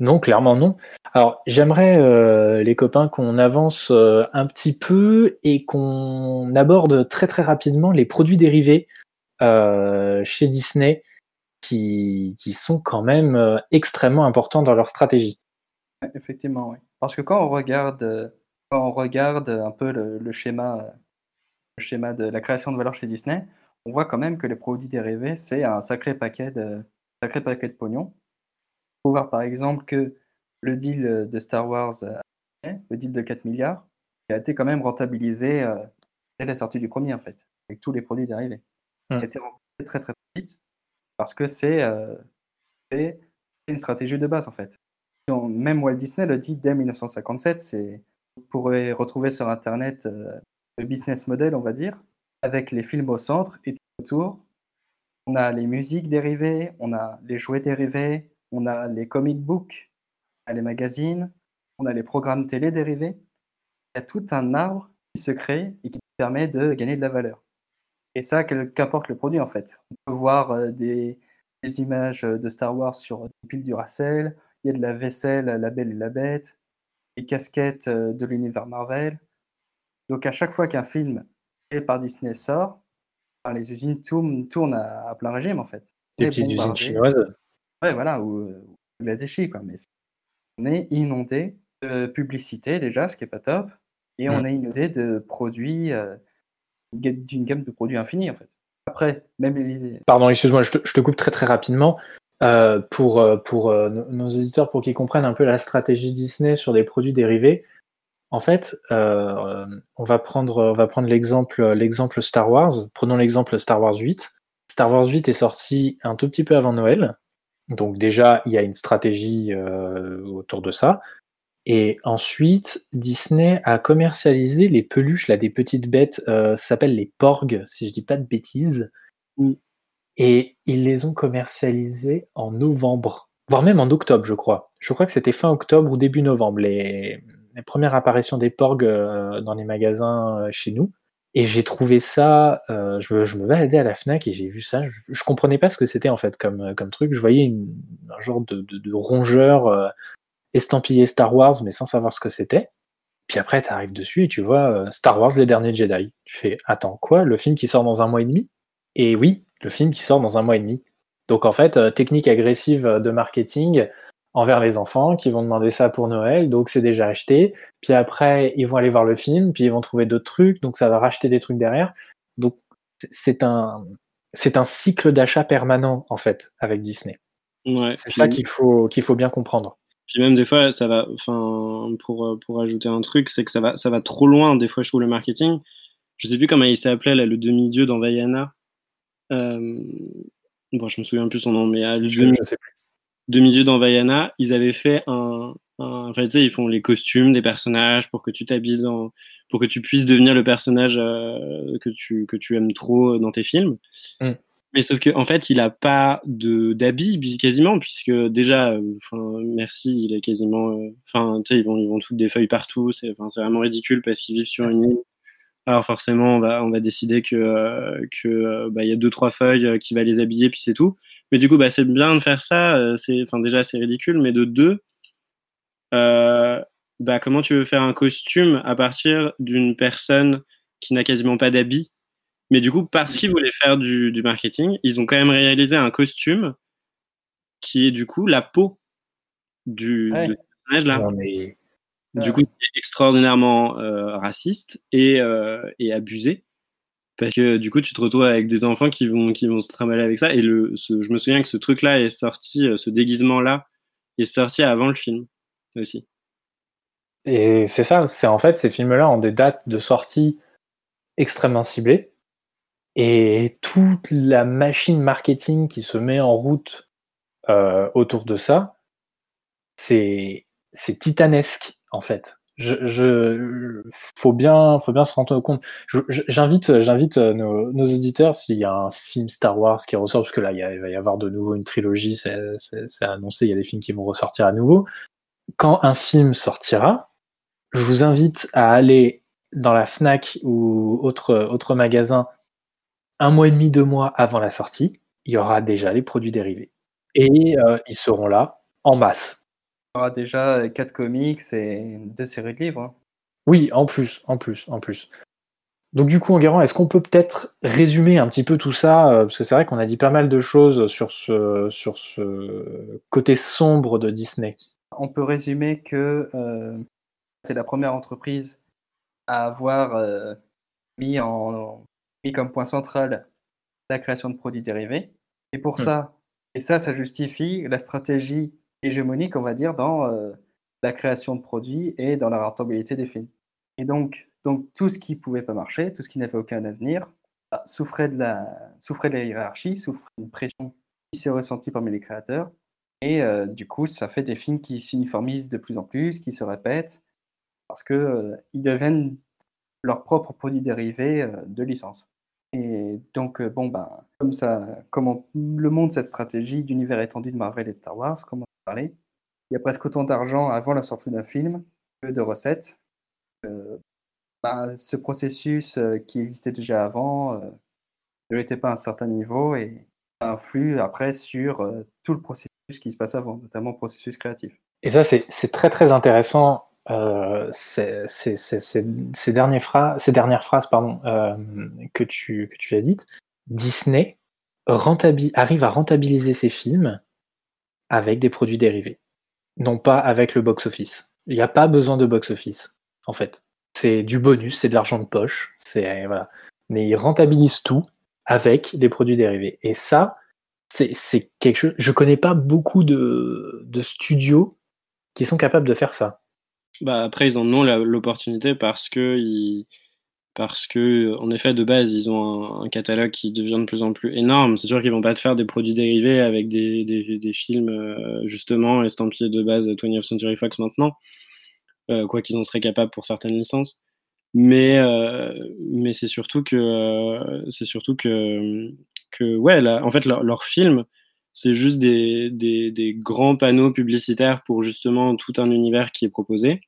non, clairement non. Alors, j'aimerais, euh, les copains, qu'on avance euh, un petit peu et qu'on aborde très très rapidement les produits dérivés euh, chez Disney qui, sont quand même extrêmement importants dans leur stratégie. Effectivement, oui. Parce que quand on regarde, quand on regarde un peu le, schéma, le schéma de la création de valeur chez Disney, on voit quand même que les produits dérivés, c'est un sacré paquet de, sacré paquet de pognon faut voir par exemple que le deal euh, de Star Wars, euh, le deal de 4 milliards, a été quand même rentabilisé euh, dès la sortie du premier, en fait, avec tous les produits dérivés. Il a mmh. été rentabilisé très très vite parce que c'est une stratégie de base, en fait. Même Walt Disney le dit dès 1957, c'est vous pourrez retrouver sur Internet le business model, on va dire, avec les films au centre et tout autour. On a les musiques dérivées, on a les jouets dérivés, on a les comic books, on a les magazines, on a les programmes télé dérivés. Il y a tout un arbre qui se crée et qui permet de gagner de la valeur. Et ça, qu'importe le produit en fait. On peut voir euh, des, images de Star Wars sur des piles du Racel, il y a de la vaisselle La Belle et la Bête, des casquettes euh, de l'univers Marvel. Donc à chaque fois qu'un film créé par Disney sort, les usines tournent, à, plein régime en fait. Les petites usines chinoises Ouais, voilà, ou, euh, la déchet, quoi. Mais on est inondé de publicité déjà, ce qui est pas top, et on mmh. est inondé de produits, euh, d'une gamme de produits infinis, en fait. Après, même les Pardon, excuse-moi, je te, coupe très très rapidement. Euh, pour pour nos auditeurs, pour qu'ils comprennent un peu la stratégie Disney sur des produits dérivés, en fait, on va prendre, on va prendre l'exemple l'exemple Star Wars. Prenons l'exemple Star Wars 8. Star Wars 8 est sorti un tout petit peu avant Noël. Donc déjà, il y a une stratégie euh, autour de ça. Et ensuite, Disney a commercialisé les peluches, là, des petites bêtes, euh, ça s'appelle les porgs, si je dis pas de bêtises. Et ils les ont commercialisées en novembre, voire même en octobre, je crois. Je crois que c'était fin octobre ou début novembre, les, premières apparitions des porgs euh, dans les magasins chez nous. Et j'ai trouvé ça, euh, je, me baladais à la FNAC et j'ai vu ça, je, comprenais pas ce que c'était en fait comme, euh, comme truc. Je voyais une, un genre de, de, rongeur euh, estampillé Star Wars, mais sans savoir ce que c'était. Puis après, tu arrives dessus et tu vois Star Wars, les derniers Jedi. Tu fais, attends, quoi? Le film qui sort dans un mois et demi? Et oui, le film qui sort dans un mois et demi. Donc en fait, technique agressive de marketing, envers les enfants qui vont demander ça pour Noël, donc c'est déjà acheté. Puis après, ils vont aller voir le film, puis ils vont trouver d'autres trucs, donc ça va racheter des trucs derrière. Donc c'est un c'est un cycle d'achat permanent en fait avec Disney. Ouais, c'est ça qu'il faut qu'il faut bien comprendre. Puis même des fois, ça va. Enfin, pour pour ajouter un truc, c'est que ça va ça va trop loin. Des fois, je trouve le marketing. Je sais plus comment il s'appelait le demi-dieu dans Vaiana. Euh... Bon, je me souviens plus son nom, mais euh, le je, demi... je sais plus demi-dieu dans Vaiana, ils avaient fait un, enfin, tu sais, ils font les costumes des personnages pour que tu t'habilles dans, pour que tu puisses devenir le personnage euh, que tu que tu aimes trop dans tes films. Mm. Mais sauf qu'en en fait, il a pas de d'habits quasiment puisque déjà, euh, enfin, merci, il est quasiment, euh, enfin, tu sais, ils vont ils vont foutre des feuilles partout. C'est enfin, c'est vraiment ridicule parce qu'ils vivent sur une île. Alors forcément, on va on va décider que que bah il y a deux trois feuilles qui va les habiller puis c'est tout. Mais du coup, bah, c'est bien de faire ça. Euh, c'est, enfin, déjà, c'est ridicule, mais de deux, euh, bah, comment tu veux faire un costume à partir d'une personne qui n'a quasiment pas d'habits? Mais du coup, parce qu'ils voulaient faire du, du, marketing, ils ont quand même réalisé un costume qui est du coup la peau du, personnage là. Du coup, c'est extraordinairement euh, raciste et, euh, et abusé. Parce que du coup, tu te retrouves avec des enfants qui vont, qui vont se trimballer avec ça. Et le, je me souviens que ce truc-là est sorti, euh, ce déguisement-là est sorti avant le film aussi. Et c'est ça, c'est en fait, ces films-là ont des dates de sortie extrêmement ciblées. Et toute la machine marketing qui se met en route euh, autour de ça, c'est titanesque, en fait. Je, faut bien, faut bien se rendre compte. J'invite, j'invite euh, nos, nos, auditeurs s'il y a un film Star Wars qui ressort, parce que là, il, il va y avoir de nouveau une trilogie, c'est annoncé, il y a des films qui vont ressortir à nouveau. Quand un film sortira, je vous invite à aller dans la Fnac ou autre, autre magasin un mois et demi, deux mois avant la sortie. Il y aura déjà les produits dérivés et euh, ils seront là en masse. Il y aura déjà quatre comics et deux séries de livres. Hein. Oui, en plus, en plus, en plus. Donc du coup, Enguerrand, est-ce qu'on peut peut-être résumer un petit peu tout ça euh, Parce que c'est vrai qu'on a dit pas mal de choses sur ce, sur ce côté sombre de Disney. On peut résumer que euh, c'est la première entreprise à avoir euh, mis, en, mis comme point central la création de produits dérivés. Et pour hmm. ça, et ça, ça justifie la stratégie hégémonique, on va dire, dans euh, la création de produits et dans la rentabilité des films. Et donc, donc tout ce qui ne pouvait pas marcher, tout ce qui n'avait aucun avenir, bah, souffrait, de la, souffrait de la hiérarchie, souffrait d'une pression qui s'est ressentie parmi les créateurs. Et euh, du coup, ça fait des films qui s'uniformisent de plus en plus, qui se répètent, parce qu'ils euh, deviennent leurs propres produits dérivés de licence. Et donc, bon, ben, comme ça, comment le monde cette stratégie d'univers étendu de Marvel et de Star Wars, comment Il y a presque autant d'argent avant la sortie d'un film que de recettes. Euh, ben, ce processus euh, qui existait déjà avant euh, ne l'était pas à un certain niveau et influe après sur tout le processus qui se passe avant, notamment le processus créatif. Et ça, c'est très très intéressant. ces, dernières phrases, ces dernières phrases pardon, que tu, que tu as dites, Disney arrive à rentabiliser ses films avec des produits dérivés, non pas avec le box-office. Il n'y a pas besoin de box-office, en fait. C'est du bonus, c'est de l'argent de poche, c'est voilà. Mais ils rentabilisent tout avec des produits dérivés. Et ça, c'est quelque chose. Je connais pas beaucoup de, de studios qui sont capables de faire ça. Bah après, ils en ont l'opportunité parce que ils, parce que en effet de base ils ont un, catalogue qui devient de plus en plus énorme. C'est sûr qu'ils vont pas te faire des produits dérivés avec des, des, films euh, justement estampillés de base 20th Century Fox maintenant, euh, quoi qu'ils en seraient capables pour certaines licences. Mais euh, mais c'est surtout que c'est surtout que que ouais là, en fait leurs leur films c'est juste des, des, grands panneaux publicitaires pour justement tout un univers qui est proposé,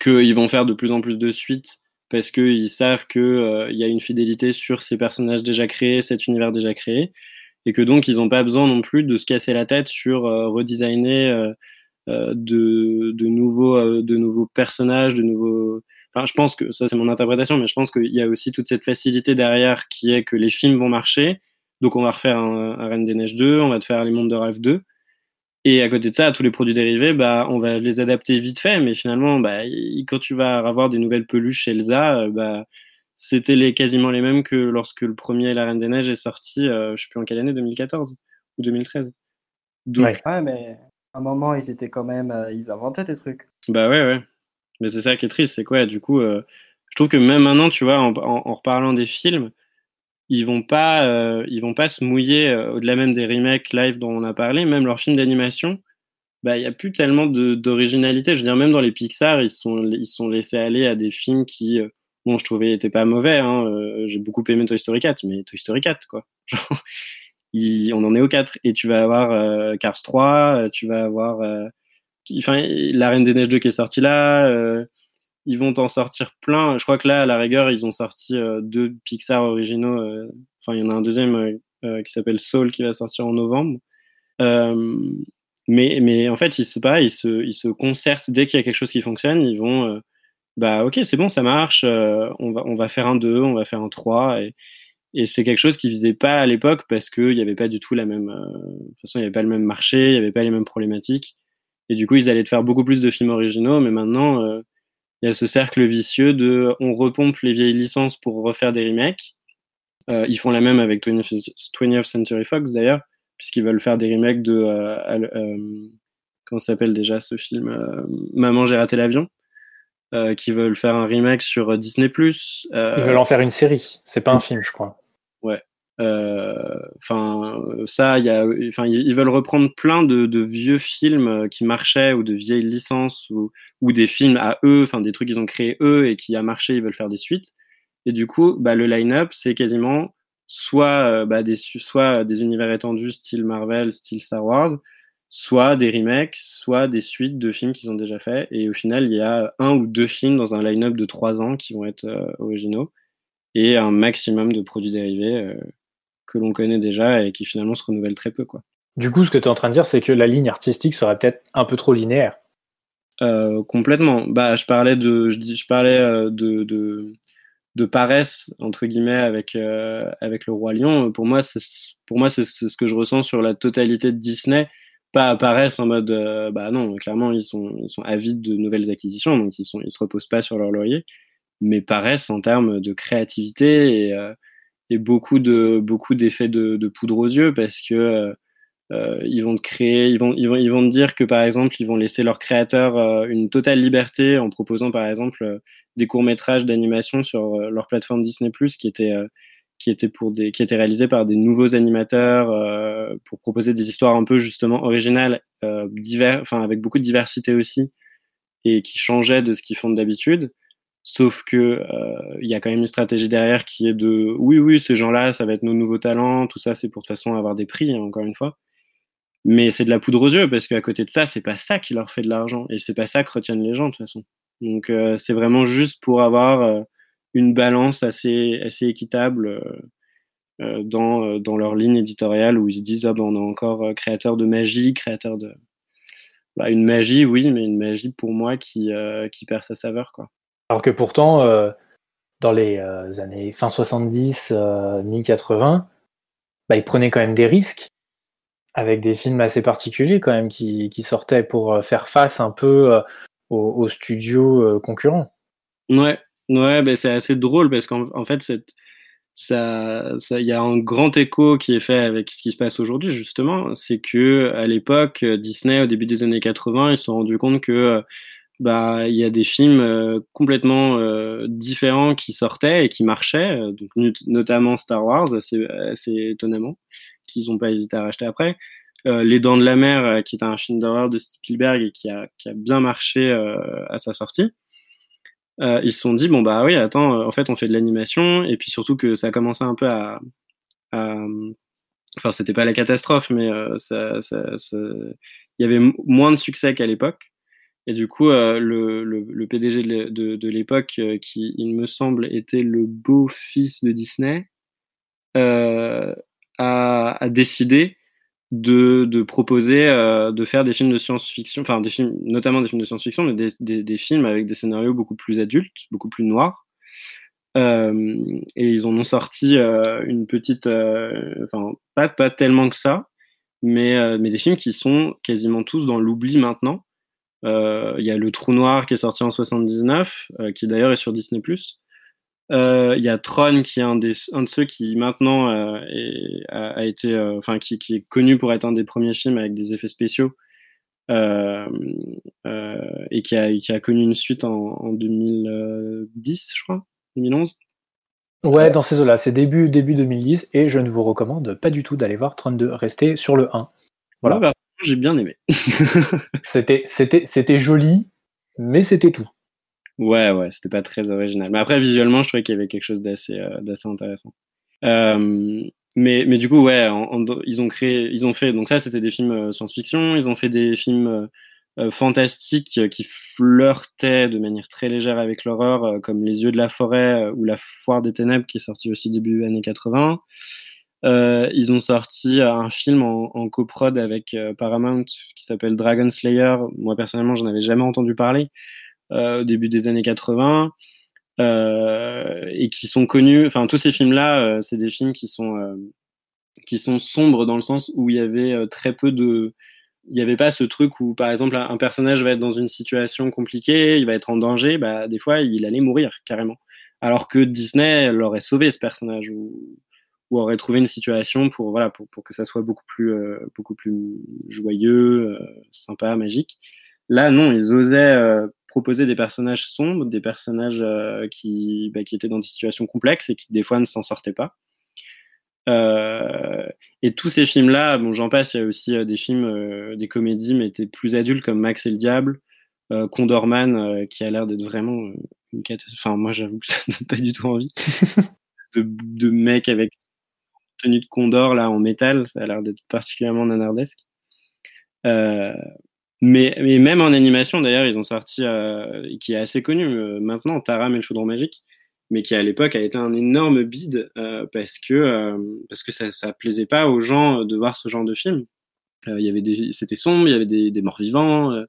qu'ils vont faire de plus en plus de suites parce qu'ils savent qu'il euh, y a une fidélité sur ces personnages déjà créés, cet univers déjà créé, et que donc ils n'ont pas besoin non plus de se casser la tête sur euh, redesigner euh, de, de, nouveaux, de nouveaux personnages, de nouveaux... Enfin, je pense que, ça c'est mon interprétation, mais je pense qu'il y a aussi toute cette facilité derrière qui est que les films vont marcher, donc on va refaire un, un Reine des Neiges 2, on va te faire Les Mondes de Rêve 2, et à côté de ça, tous les produits dérivés, bah, on va les adapter vite fait, mais finalement, bah, quand tu vas avoir des nouvelles peluches Elsa, euh, bah, c'était les, quasiment les mêmes que lorsque le premier La Reine des Neiges est sorti, euh, je sais plus en quelle année, 2014 ou 2013. Donc... Ouais, mais à un moment, ils étaient quand même, euh, ils inventaient des trucs. Bah ouais, ouais. Mais c'est ça qui est triste, c'est quoi, du coup, je trouve que même maintenant, tu vois, en, en reparlant des films, ils vont pas, euh, ils vont pas se mouiller euh, au-delà même des remakes live dont on a parlé, même leurs films d'animation. Bah, il y a plus tellement d'originalité. Je veux dire, même dans les Pixar, ils sont, ils sont laissés aller à des films qui, euh, bon, je trouvais étaient pas mauvais. Hein, J'ai beaucoup aimé Toy Story 4, mais Toy Story 4, quoi. on en est au 4. Et tu vas avoir Cars 3, tu vas avoir, enfin, La Reine des Neiges 2 qui est sortie là ils vont en sortir plein. Je crois que là, à la rigueur, ils ont sorti euh, deux Pixar originaux. Euh, enfin, il y en a un deuxième euh, qui s'appelle Soul qui va sortir en novembre. mais, mais en fait, ils se, pas, ils se, ils se concertent dès qu'il y a quelque chose qui fonctionne. Ils vont, bah ok, c'est bon, ça marche. on, va, on va faire un 2, on va faire un 3. Et, et c'est quelque chose qu'ils faisaient pas à l'époque parce qu'il n'y avait pas du tout la même. de toute façon, il n'y avait pas le même marché, il n'y avait pas les mêmes problématiques. Et du coup, ils allaient te faire beaucoup plus de films originaux. Mais maintenant il y a ce cercle vicieux de on repompe les vieilles licences pour refaire des remakes. Euh, ils font la même avec 20th, Century Fox d'ailleurs, puisqu'ils veulent faire des remakes de. Euh, euh, comment s'appelle déjà ce film Maman, j'ai raté l'avion. qui veulent faire un remake sur Disney. Ils veulent en faire une série, c'est pas un film, je crois. Ouais. Enfin, ça, il y a, enfin, ils veulent reprendre plein de, vieux films qui marchaient ou de vieilles licences ou, ou des films à eux, enfin des trucs qu'ils ont créés eux et qui a marché, ils veulent faire des suites. Et du coup, bah, le line-up, c'est quasiment soit, bah, des, soit des univers étendus style Marvel, style Star Wars, soit des remakes, soit des suites de films qu'ils ont déjà fait. Et au final, il y a un ou deux films dans un line-up de trois ans qui vont être originaux et un maximum de produits dérivés que l'on connaît déjà et qui finalement se renouvellent très peu. Quoi. Du coup, ce que tu es en train de dire, c'est que la ligne artistique serait peut-être un peu trop linéaire. Euh, complètement. Bah, je parlais de, je, je parlais euh, de, de, de, paresse entre guillemets avec euh, avec le roi lion. Pour moi, c'est pour moi c'est ce que je ressens sur la totalité de Disney. Pas paresse en mode, euh, bah non, clairement ils sont ils sont avides de nouvelles acquisitions, donc ils sont ils se reposent pas sur leur laurier, mais paresse en termes de créativité et beaucoup de beaucoup d'effets de, poudre aux yeux parce que euh, euh, ils vont te créer, ils vont, ils vont, ils vont te dire que par exemple ils vont laisser leurs créateurs euh, une totale liberté en proposant par exemple des courts métrages d'animation sur leur plateforme Disney qui étaient qui étaient pour des qui étaient réalisés par des nouveaux animateurs pour proposer des histoires un peu justement originales, divers, enfin avec beaucoup de diversité aussi et qui changeaient de ce qu'ils font d'habitude. Sauf que euh, il y a quand même une stratégie derrière qui est de oui oui ces gens-là ça va être nos nouveaux talents tout ça c'est pour de toute façon avoir des prix hein, encore une fois. Mais c'est de la poudre aux yeux parce qu'à côté de ça c'est pas ça qui leur fait de l'argent et c'est pas ça que retiennent les gens de toute façon. Donc euh, c'est vraiment juste pour avoir euh, une balance assez assez équitable dans dans leur ligne éditoriale où ils se disent ah ben on est encore créateur de magie créateur de bah, une magie oui mais une magie pour moi qui qui perd sa saveur quoi alors que pourtant, euh, dans les euh, années fin 70, euh, mi-80, bah, ils prenaient quand même des risques avec des films assez particuliers quand même qui, sortaient pour faire face un peu aux, studios concurrents. Ouais, ouais, bah, c'est assez drôle parce qu'en fait, ça, il y a un grand écho qui est fait avec ce qui se passe aujourd'hui justement, c'est que à l'époque Disney au début des années 80, ils se sont rendus compte que bah il y a des films euh, complètement euh, différents qui sortaient et qui marchaient, euh, donc notamment Star Wars, assez, étonnamment, qu'ils n'ont pas hésité à racheter après. Les Dents de la Mer, qui est un film d'horreur de Spielberg et qui a, bien marché à sa sortie. ils se sont dit bon bah oui attends en fait on fait de l'animation et puis surtout que ça a commencé un peu à, à enfin c'était pas la catastrophe mais il y avait moins de succès qu'à l'époque et du coup, euh, le, PDG de, l'époque, euh, qui, il me semble, était le beau-fils de Disney, euh, a, décidé de, de proposer de faire des films de science-fiction, enfin des films, notamment des films de science-fiction, mais des, des, des, films avec des scénarios beaucoup plus adultes, beaucoup plus noirs. Et ils en ont sorti une petite, enfin pas, pas tellement que ça, mais, mais des films qui sont quasiment tous dans l'oubli maintenant il y a Le Trou Noir qui est sorti en 79, euh, qui d'ailleurs est sur Disney+. Euh, il y a Tron qui est un, des, un de ceux qui maintenant est, a, a, été, enfin qui, qui, est connu pour être un des premiers films avec des effets spéciaux euh, euh, et qui a, qui a, connu une suite en, en, 2010, je crois, 2011. Ouais, dans ces eaux-là, c'est début, début 2010 et je ne vous recommande pas du tout d'aller voir Tron 2, restez sur le 1. Voilà. Ouais, bah, j'ai bien aimé. c'était, c'était, c'était joli, mais c'était tout. Ouais, ouais, c'était pas très original. Mais après, visuellement, je trouvais qu'il y avait quelque chose d'assez, euh, d'assez intéressant. Euh, mais, mais du coup, ouais, en, en, ils ont créé, ils ont fait, donc ça, c'était des films euh, science-fiction. Ils ont fait des films euh, fantastiques qui flirtaient de manière très légère avec l'horreur, comme Les Yeux de la forêt ou La Foire des Ténèbres, qui est sorti aussi début années 80. Euh, ils ont sorti un film en, en coprod avec euh, Paramount qui s'appelle Dragon Slayer. Moi personnellement, j'en avais jamais entendu parler euh, au début des années 80 euh, et qui sont connus. Enfin, tous ces films-là, euh, c'est des films qui sont euh, qui sont sombres dans le sens où il y avait très peu de il n'y avait pas ce truc où, par exemple, un personnage va être dans une situation compliquée, il va être en danger, bah, des fois, il allait mourir carrément. Alors que Disney l'aurait sauvé, ce personnage, ou, ou aurait trouvé une situation pour voilà pour, pour que ça soit beaucoup plus euh, beaucoup plus joyeux, euh, sympa, magique. Là, non, ils osaient euh, proposer des personnages sombres, des personnages qui bah, qui étaient dans des situations complexes et qui des fois ne s'en sortaient pas. et tous ces films-là, bon, j'en passe, il y a aussi des films, des comédies, mais étaient plus adultes comme Max et le Diable, Condorman, qui a l'air d'être vraiment une catastrophe. Enfin, moi, j'avoue que ça donne pas du tout envie. de, de mec avec tenue de Condor là en métal, ça a l'air d'être particulièrement nanardesque. Euh, mais, mais, même en animation, d'ailleurs, ils ont sorti, euh, qui est assez connu euh, maintenant, Taram et le chaudron magique, mais qui à l'époque a été un énorme bide parce que, parce que ça, ça plaisait pas aux gens de voir ce genre de film. il y avait c'était sombre, il y avait des, morts vivants,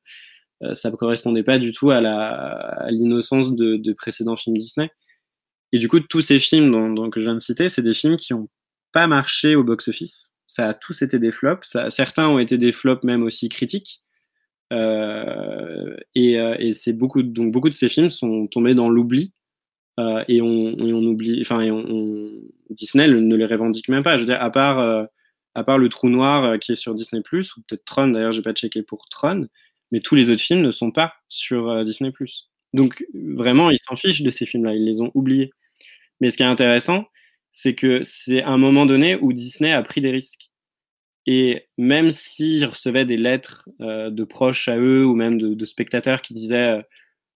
ça ne correspondait pas du tout à, la, à l'innocence de, de, précédents films Disney. Et du coup, tous ces films dont, dont que je viens de citer, c'est des films qui ont pas marché au box-office. Ça a tous été des flops. Certains ont été des flops même aussi critiques. Euh, et, euh, et c'est beaucoup, donc beaucoup de ces films sont tombés dans l'oubli euh, et, on, oublie, enfin, et on, Disney ne les revendique même pas. Je veux dire, à part, à part le Trou Noir qui est sur Disney ou peut-être Tron. D'ailleurs, j'ai pas checké pour Tron, mais tous les autres films ne sont pas sur Disney Donc vraiment, ils s'en fichent de ces films-là. Ils les ont oubliés. Mais ce qui est intéressant, c'est que c'est un moment donné où Disney a pris des risques. Et même s'ils recevaient des lettres euh, de proches à eux ou même de, spectateurs qui disaient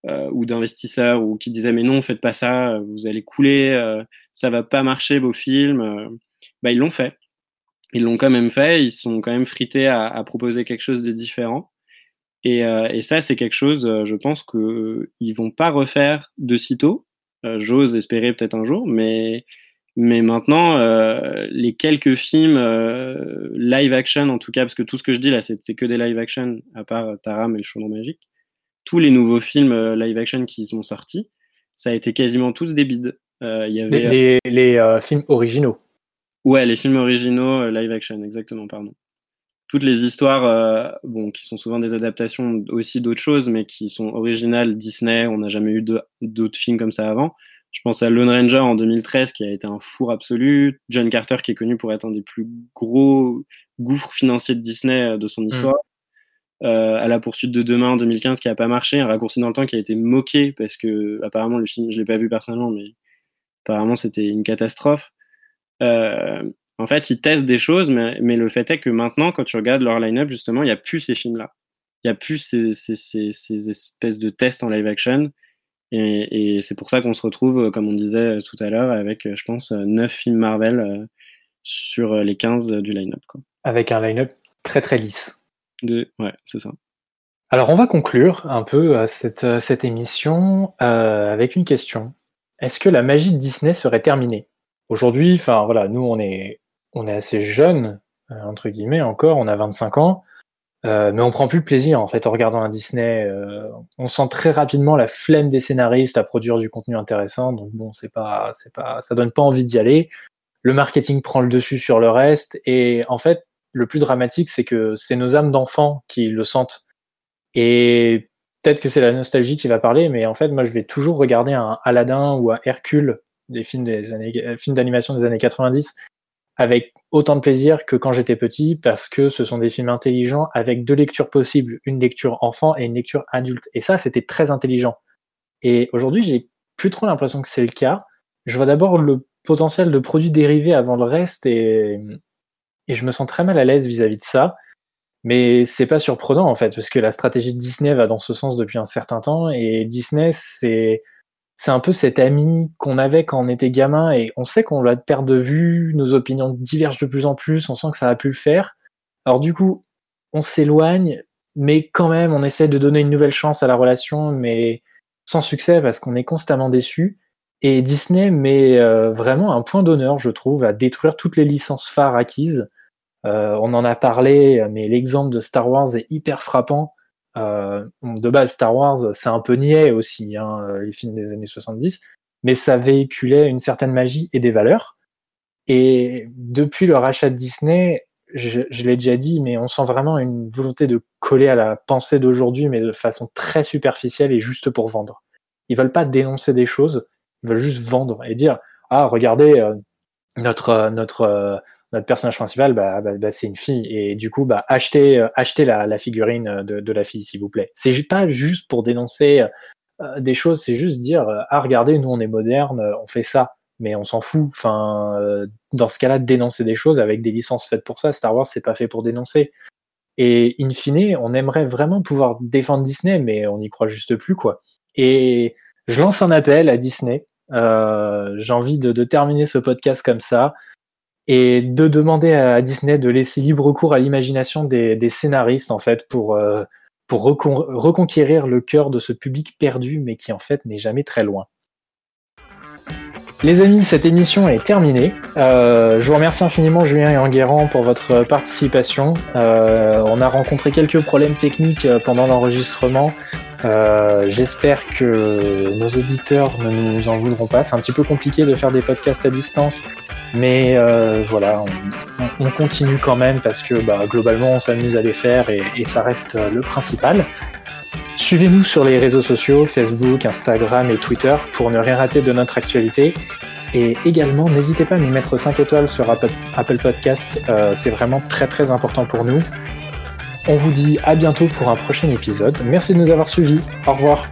euh, ou d'investisseurs ou qui disaient mais non faites pas ça, vous allez couler, euh, ça va pas marcher vos films, euh, bah ils l'ont fait. Ils l'ont quand même fait, ils sont quand même frités à, proposer quelque chose de différent. Et, euh, ça c'est quelque chose, je pense que ils vont pas refaire de sitôt. J'ose espérer peut-être un jour, mais mais maintenant, euh, les quelques films euh, live action, en tout cas, parce que tout ce que je dis là, c'est que des live action, à part Taram et le chaudron magique, tous les nouveaux films euh, live action qui sont sortis, ça a été quasiment tous des bides. Euh, y avait, les, les, les euh, films originaux. Ouais, les films originaux euh, live action, exactement, pardon. Toutes les histoires, bon, qui sont souvent des adaptations aussi d'autres choses, mais qui sont originales Disney, on n'a jamais eu d'autres films comme ça avant je pense à Lone Ranger en 2013 qui a été un four absolu. John Carter qui est connu pour être un des plus gros gouffres financiers de Disney euh, de son mm. histoire. Mmh. Euh, à la poursuite de demain en 2015 qui a pas marché, un raccourci dans le temps qui a été moqué parce que apparemment le film, je l'ai pas vu personnellement, mais apparemment c'était une catastrophe. Euh, en fait, ils testent des choses, mais, mais, le fait est que maintenant, quand tu regardes leur line-up, justement, il n'y a plus ces films-là. Il n'y a plus ces, ces, ces, ces, espèces de tests en live action. Et, et c'est pour ça qu'on se retrouve, euh, comme on disait euh, tout à l'heure, avec, euh, je pense, 9 films Marvel sur les 15 du line-up. Avec un line-up très très lisse. De... Ouais, c'est ça. Alors on va conclure un peu cette, cette émission euh, avec une question. Est-ce que la magie de Disney serait terminée? Aujourd'hui, enfin voilà, nous on est, on est assez jeunes, entre guillemets encore, on a 25 ans. Euh, mais on prend plus de plaisir en fait en regardant un Disney. Euh, on sent très rapidement la flemme des scénaristes à produire du contenu intéressant. Donc bon, c'est pas, c'est pas, ça donne pas envie d'y aller. Le marketing prend le dessus sur le reste. Et en fait, le plus dramatique, c'est que c'est nos âmes d'enfants qui le sentent. Et peut-être que c'est la nostalgie qui va parler, mais en fait, moi, je vais toujours regarder un Aladdin ou un Hercule, des films des années, euh, films d'animation des années 90, avec autant de plaisir que quand j'étais petit parce que ce sont des films intelligents avec deux lectures possibles, une lecture enfant et une lecture adulte. Et ça, c'était très intelligent. Et aujourd'hui, j'ai plus trop l'impression que c'est le cas. Je vois d'abord le potentiel de produits dérivés avant le reste et, je me sens très mal à l'aise vis-à-vis de ça. Mais c'est pas surprenant en fait, parce que la stratégie de Disney va dans ce sens depuis un certain temps et Disney, c'est c'est un peu cet ami qu'on avait quand on était gamin et on sait qu'on va perdre de vue, nos opinions divergent de plus en plus, on sent que ça va plus le faire. Alors du coup, on s'éloigne, mais quand même, on essaie de donner une nouvelle chance à la relation, mais sans succès parce qu'on est constamment déçu. Et Disney met euh, vraiment un point d'honneur, je trouve, à détruire toutes les licences phares acquises. Euh, on en a parlé, mais l'exemple de Star Wars est hyper frappant. Euh, de base, Star Wars, c'est un peu niais aussi, hein, euh, les films des années 70, mais ça véhiculait une certaine magie et des valeurs. Et depuis le rachat de Disney, je, l'ai déjà dit, mais on sent vraiment une volonté de coller à la pensée d'aujourd'hui, mais de façon très superficielle et juste pour vendre. Ils veulent pas dénoncer des choses, ils veulent juste vendre et dire ah regardez euh, notre notre notre personnage principal, bah, bah, bah, c'est une fille. Et du coup, bah, achetez, euh, achetez la, figurine de, la fille, s'il vous plaît. C'est pas juste pour dénoncer euh, des choses, c'est juste dire, euh, ah, regardez, nous, on est moderne, on fait ça. mais on s'en fout. Enfin, dans ce cas-là, dénoncer des choses avec des licences faites pour ça, Star Wars, c'est pas fait pour dénoncer. Et in fine, on aimerait vraiment pouvoir défendre Disney, mais on n'y croit juste plus, quoi. Et je lance un appel à Disney. Euh, J'ai envie de, terminer ce podcast comme ça et de demander à Disney de laisser libre cours à l'imagination des, scénaristes, en fait, pour, euh, pour reconquérir le cœur de ce public perdu, mais qui, en fait, n'est jamais très loin. Les amis, cette émission est terminée. Euh, je vous remercie infiniment Julien et Enguerrand pour votre participation. Euh, on a rencontré quelques problèmes techniques pendant l'enregistrement. Euh, J'espère que nos auditeurs ne nous en voudront pas. C'est un petit peu compliqué de faire des podcasts à distance, mais euh, voilà, on, on, continue quand même parce que bah, globalement on s'amuse à les faire et, ça reste le principal. Suivez-nous sur les réseaux sociaux, Facebook, Instagram et Twitter pour ne rien rater de notre actualité. Et également, n'hésitez pas à nous mettre 5 étoiles sur Apple, Apple Podcast, euh, c'est vraiment très très important pour nous. On vous dit à bientôt pour un prochain épisode. Merci de nous avoir suivis. Au revoir.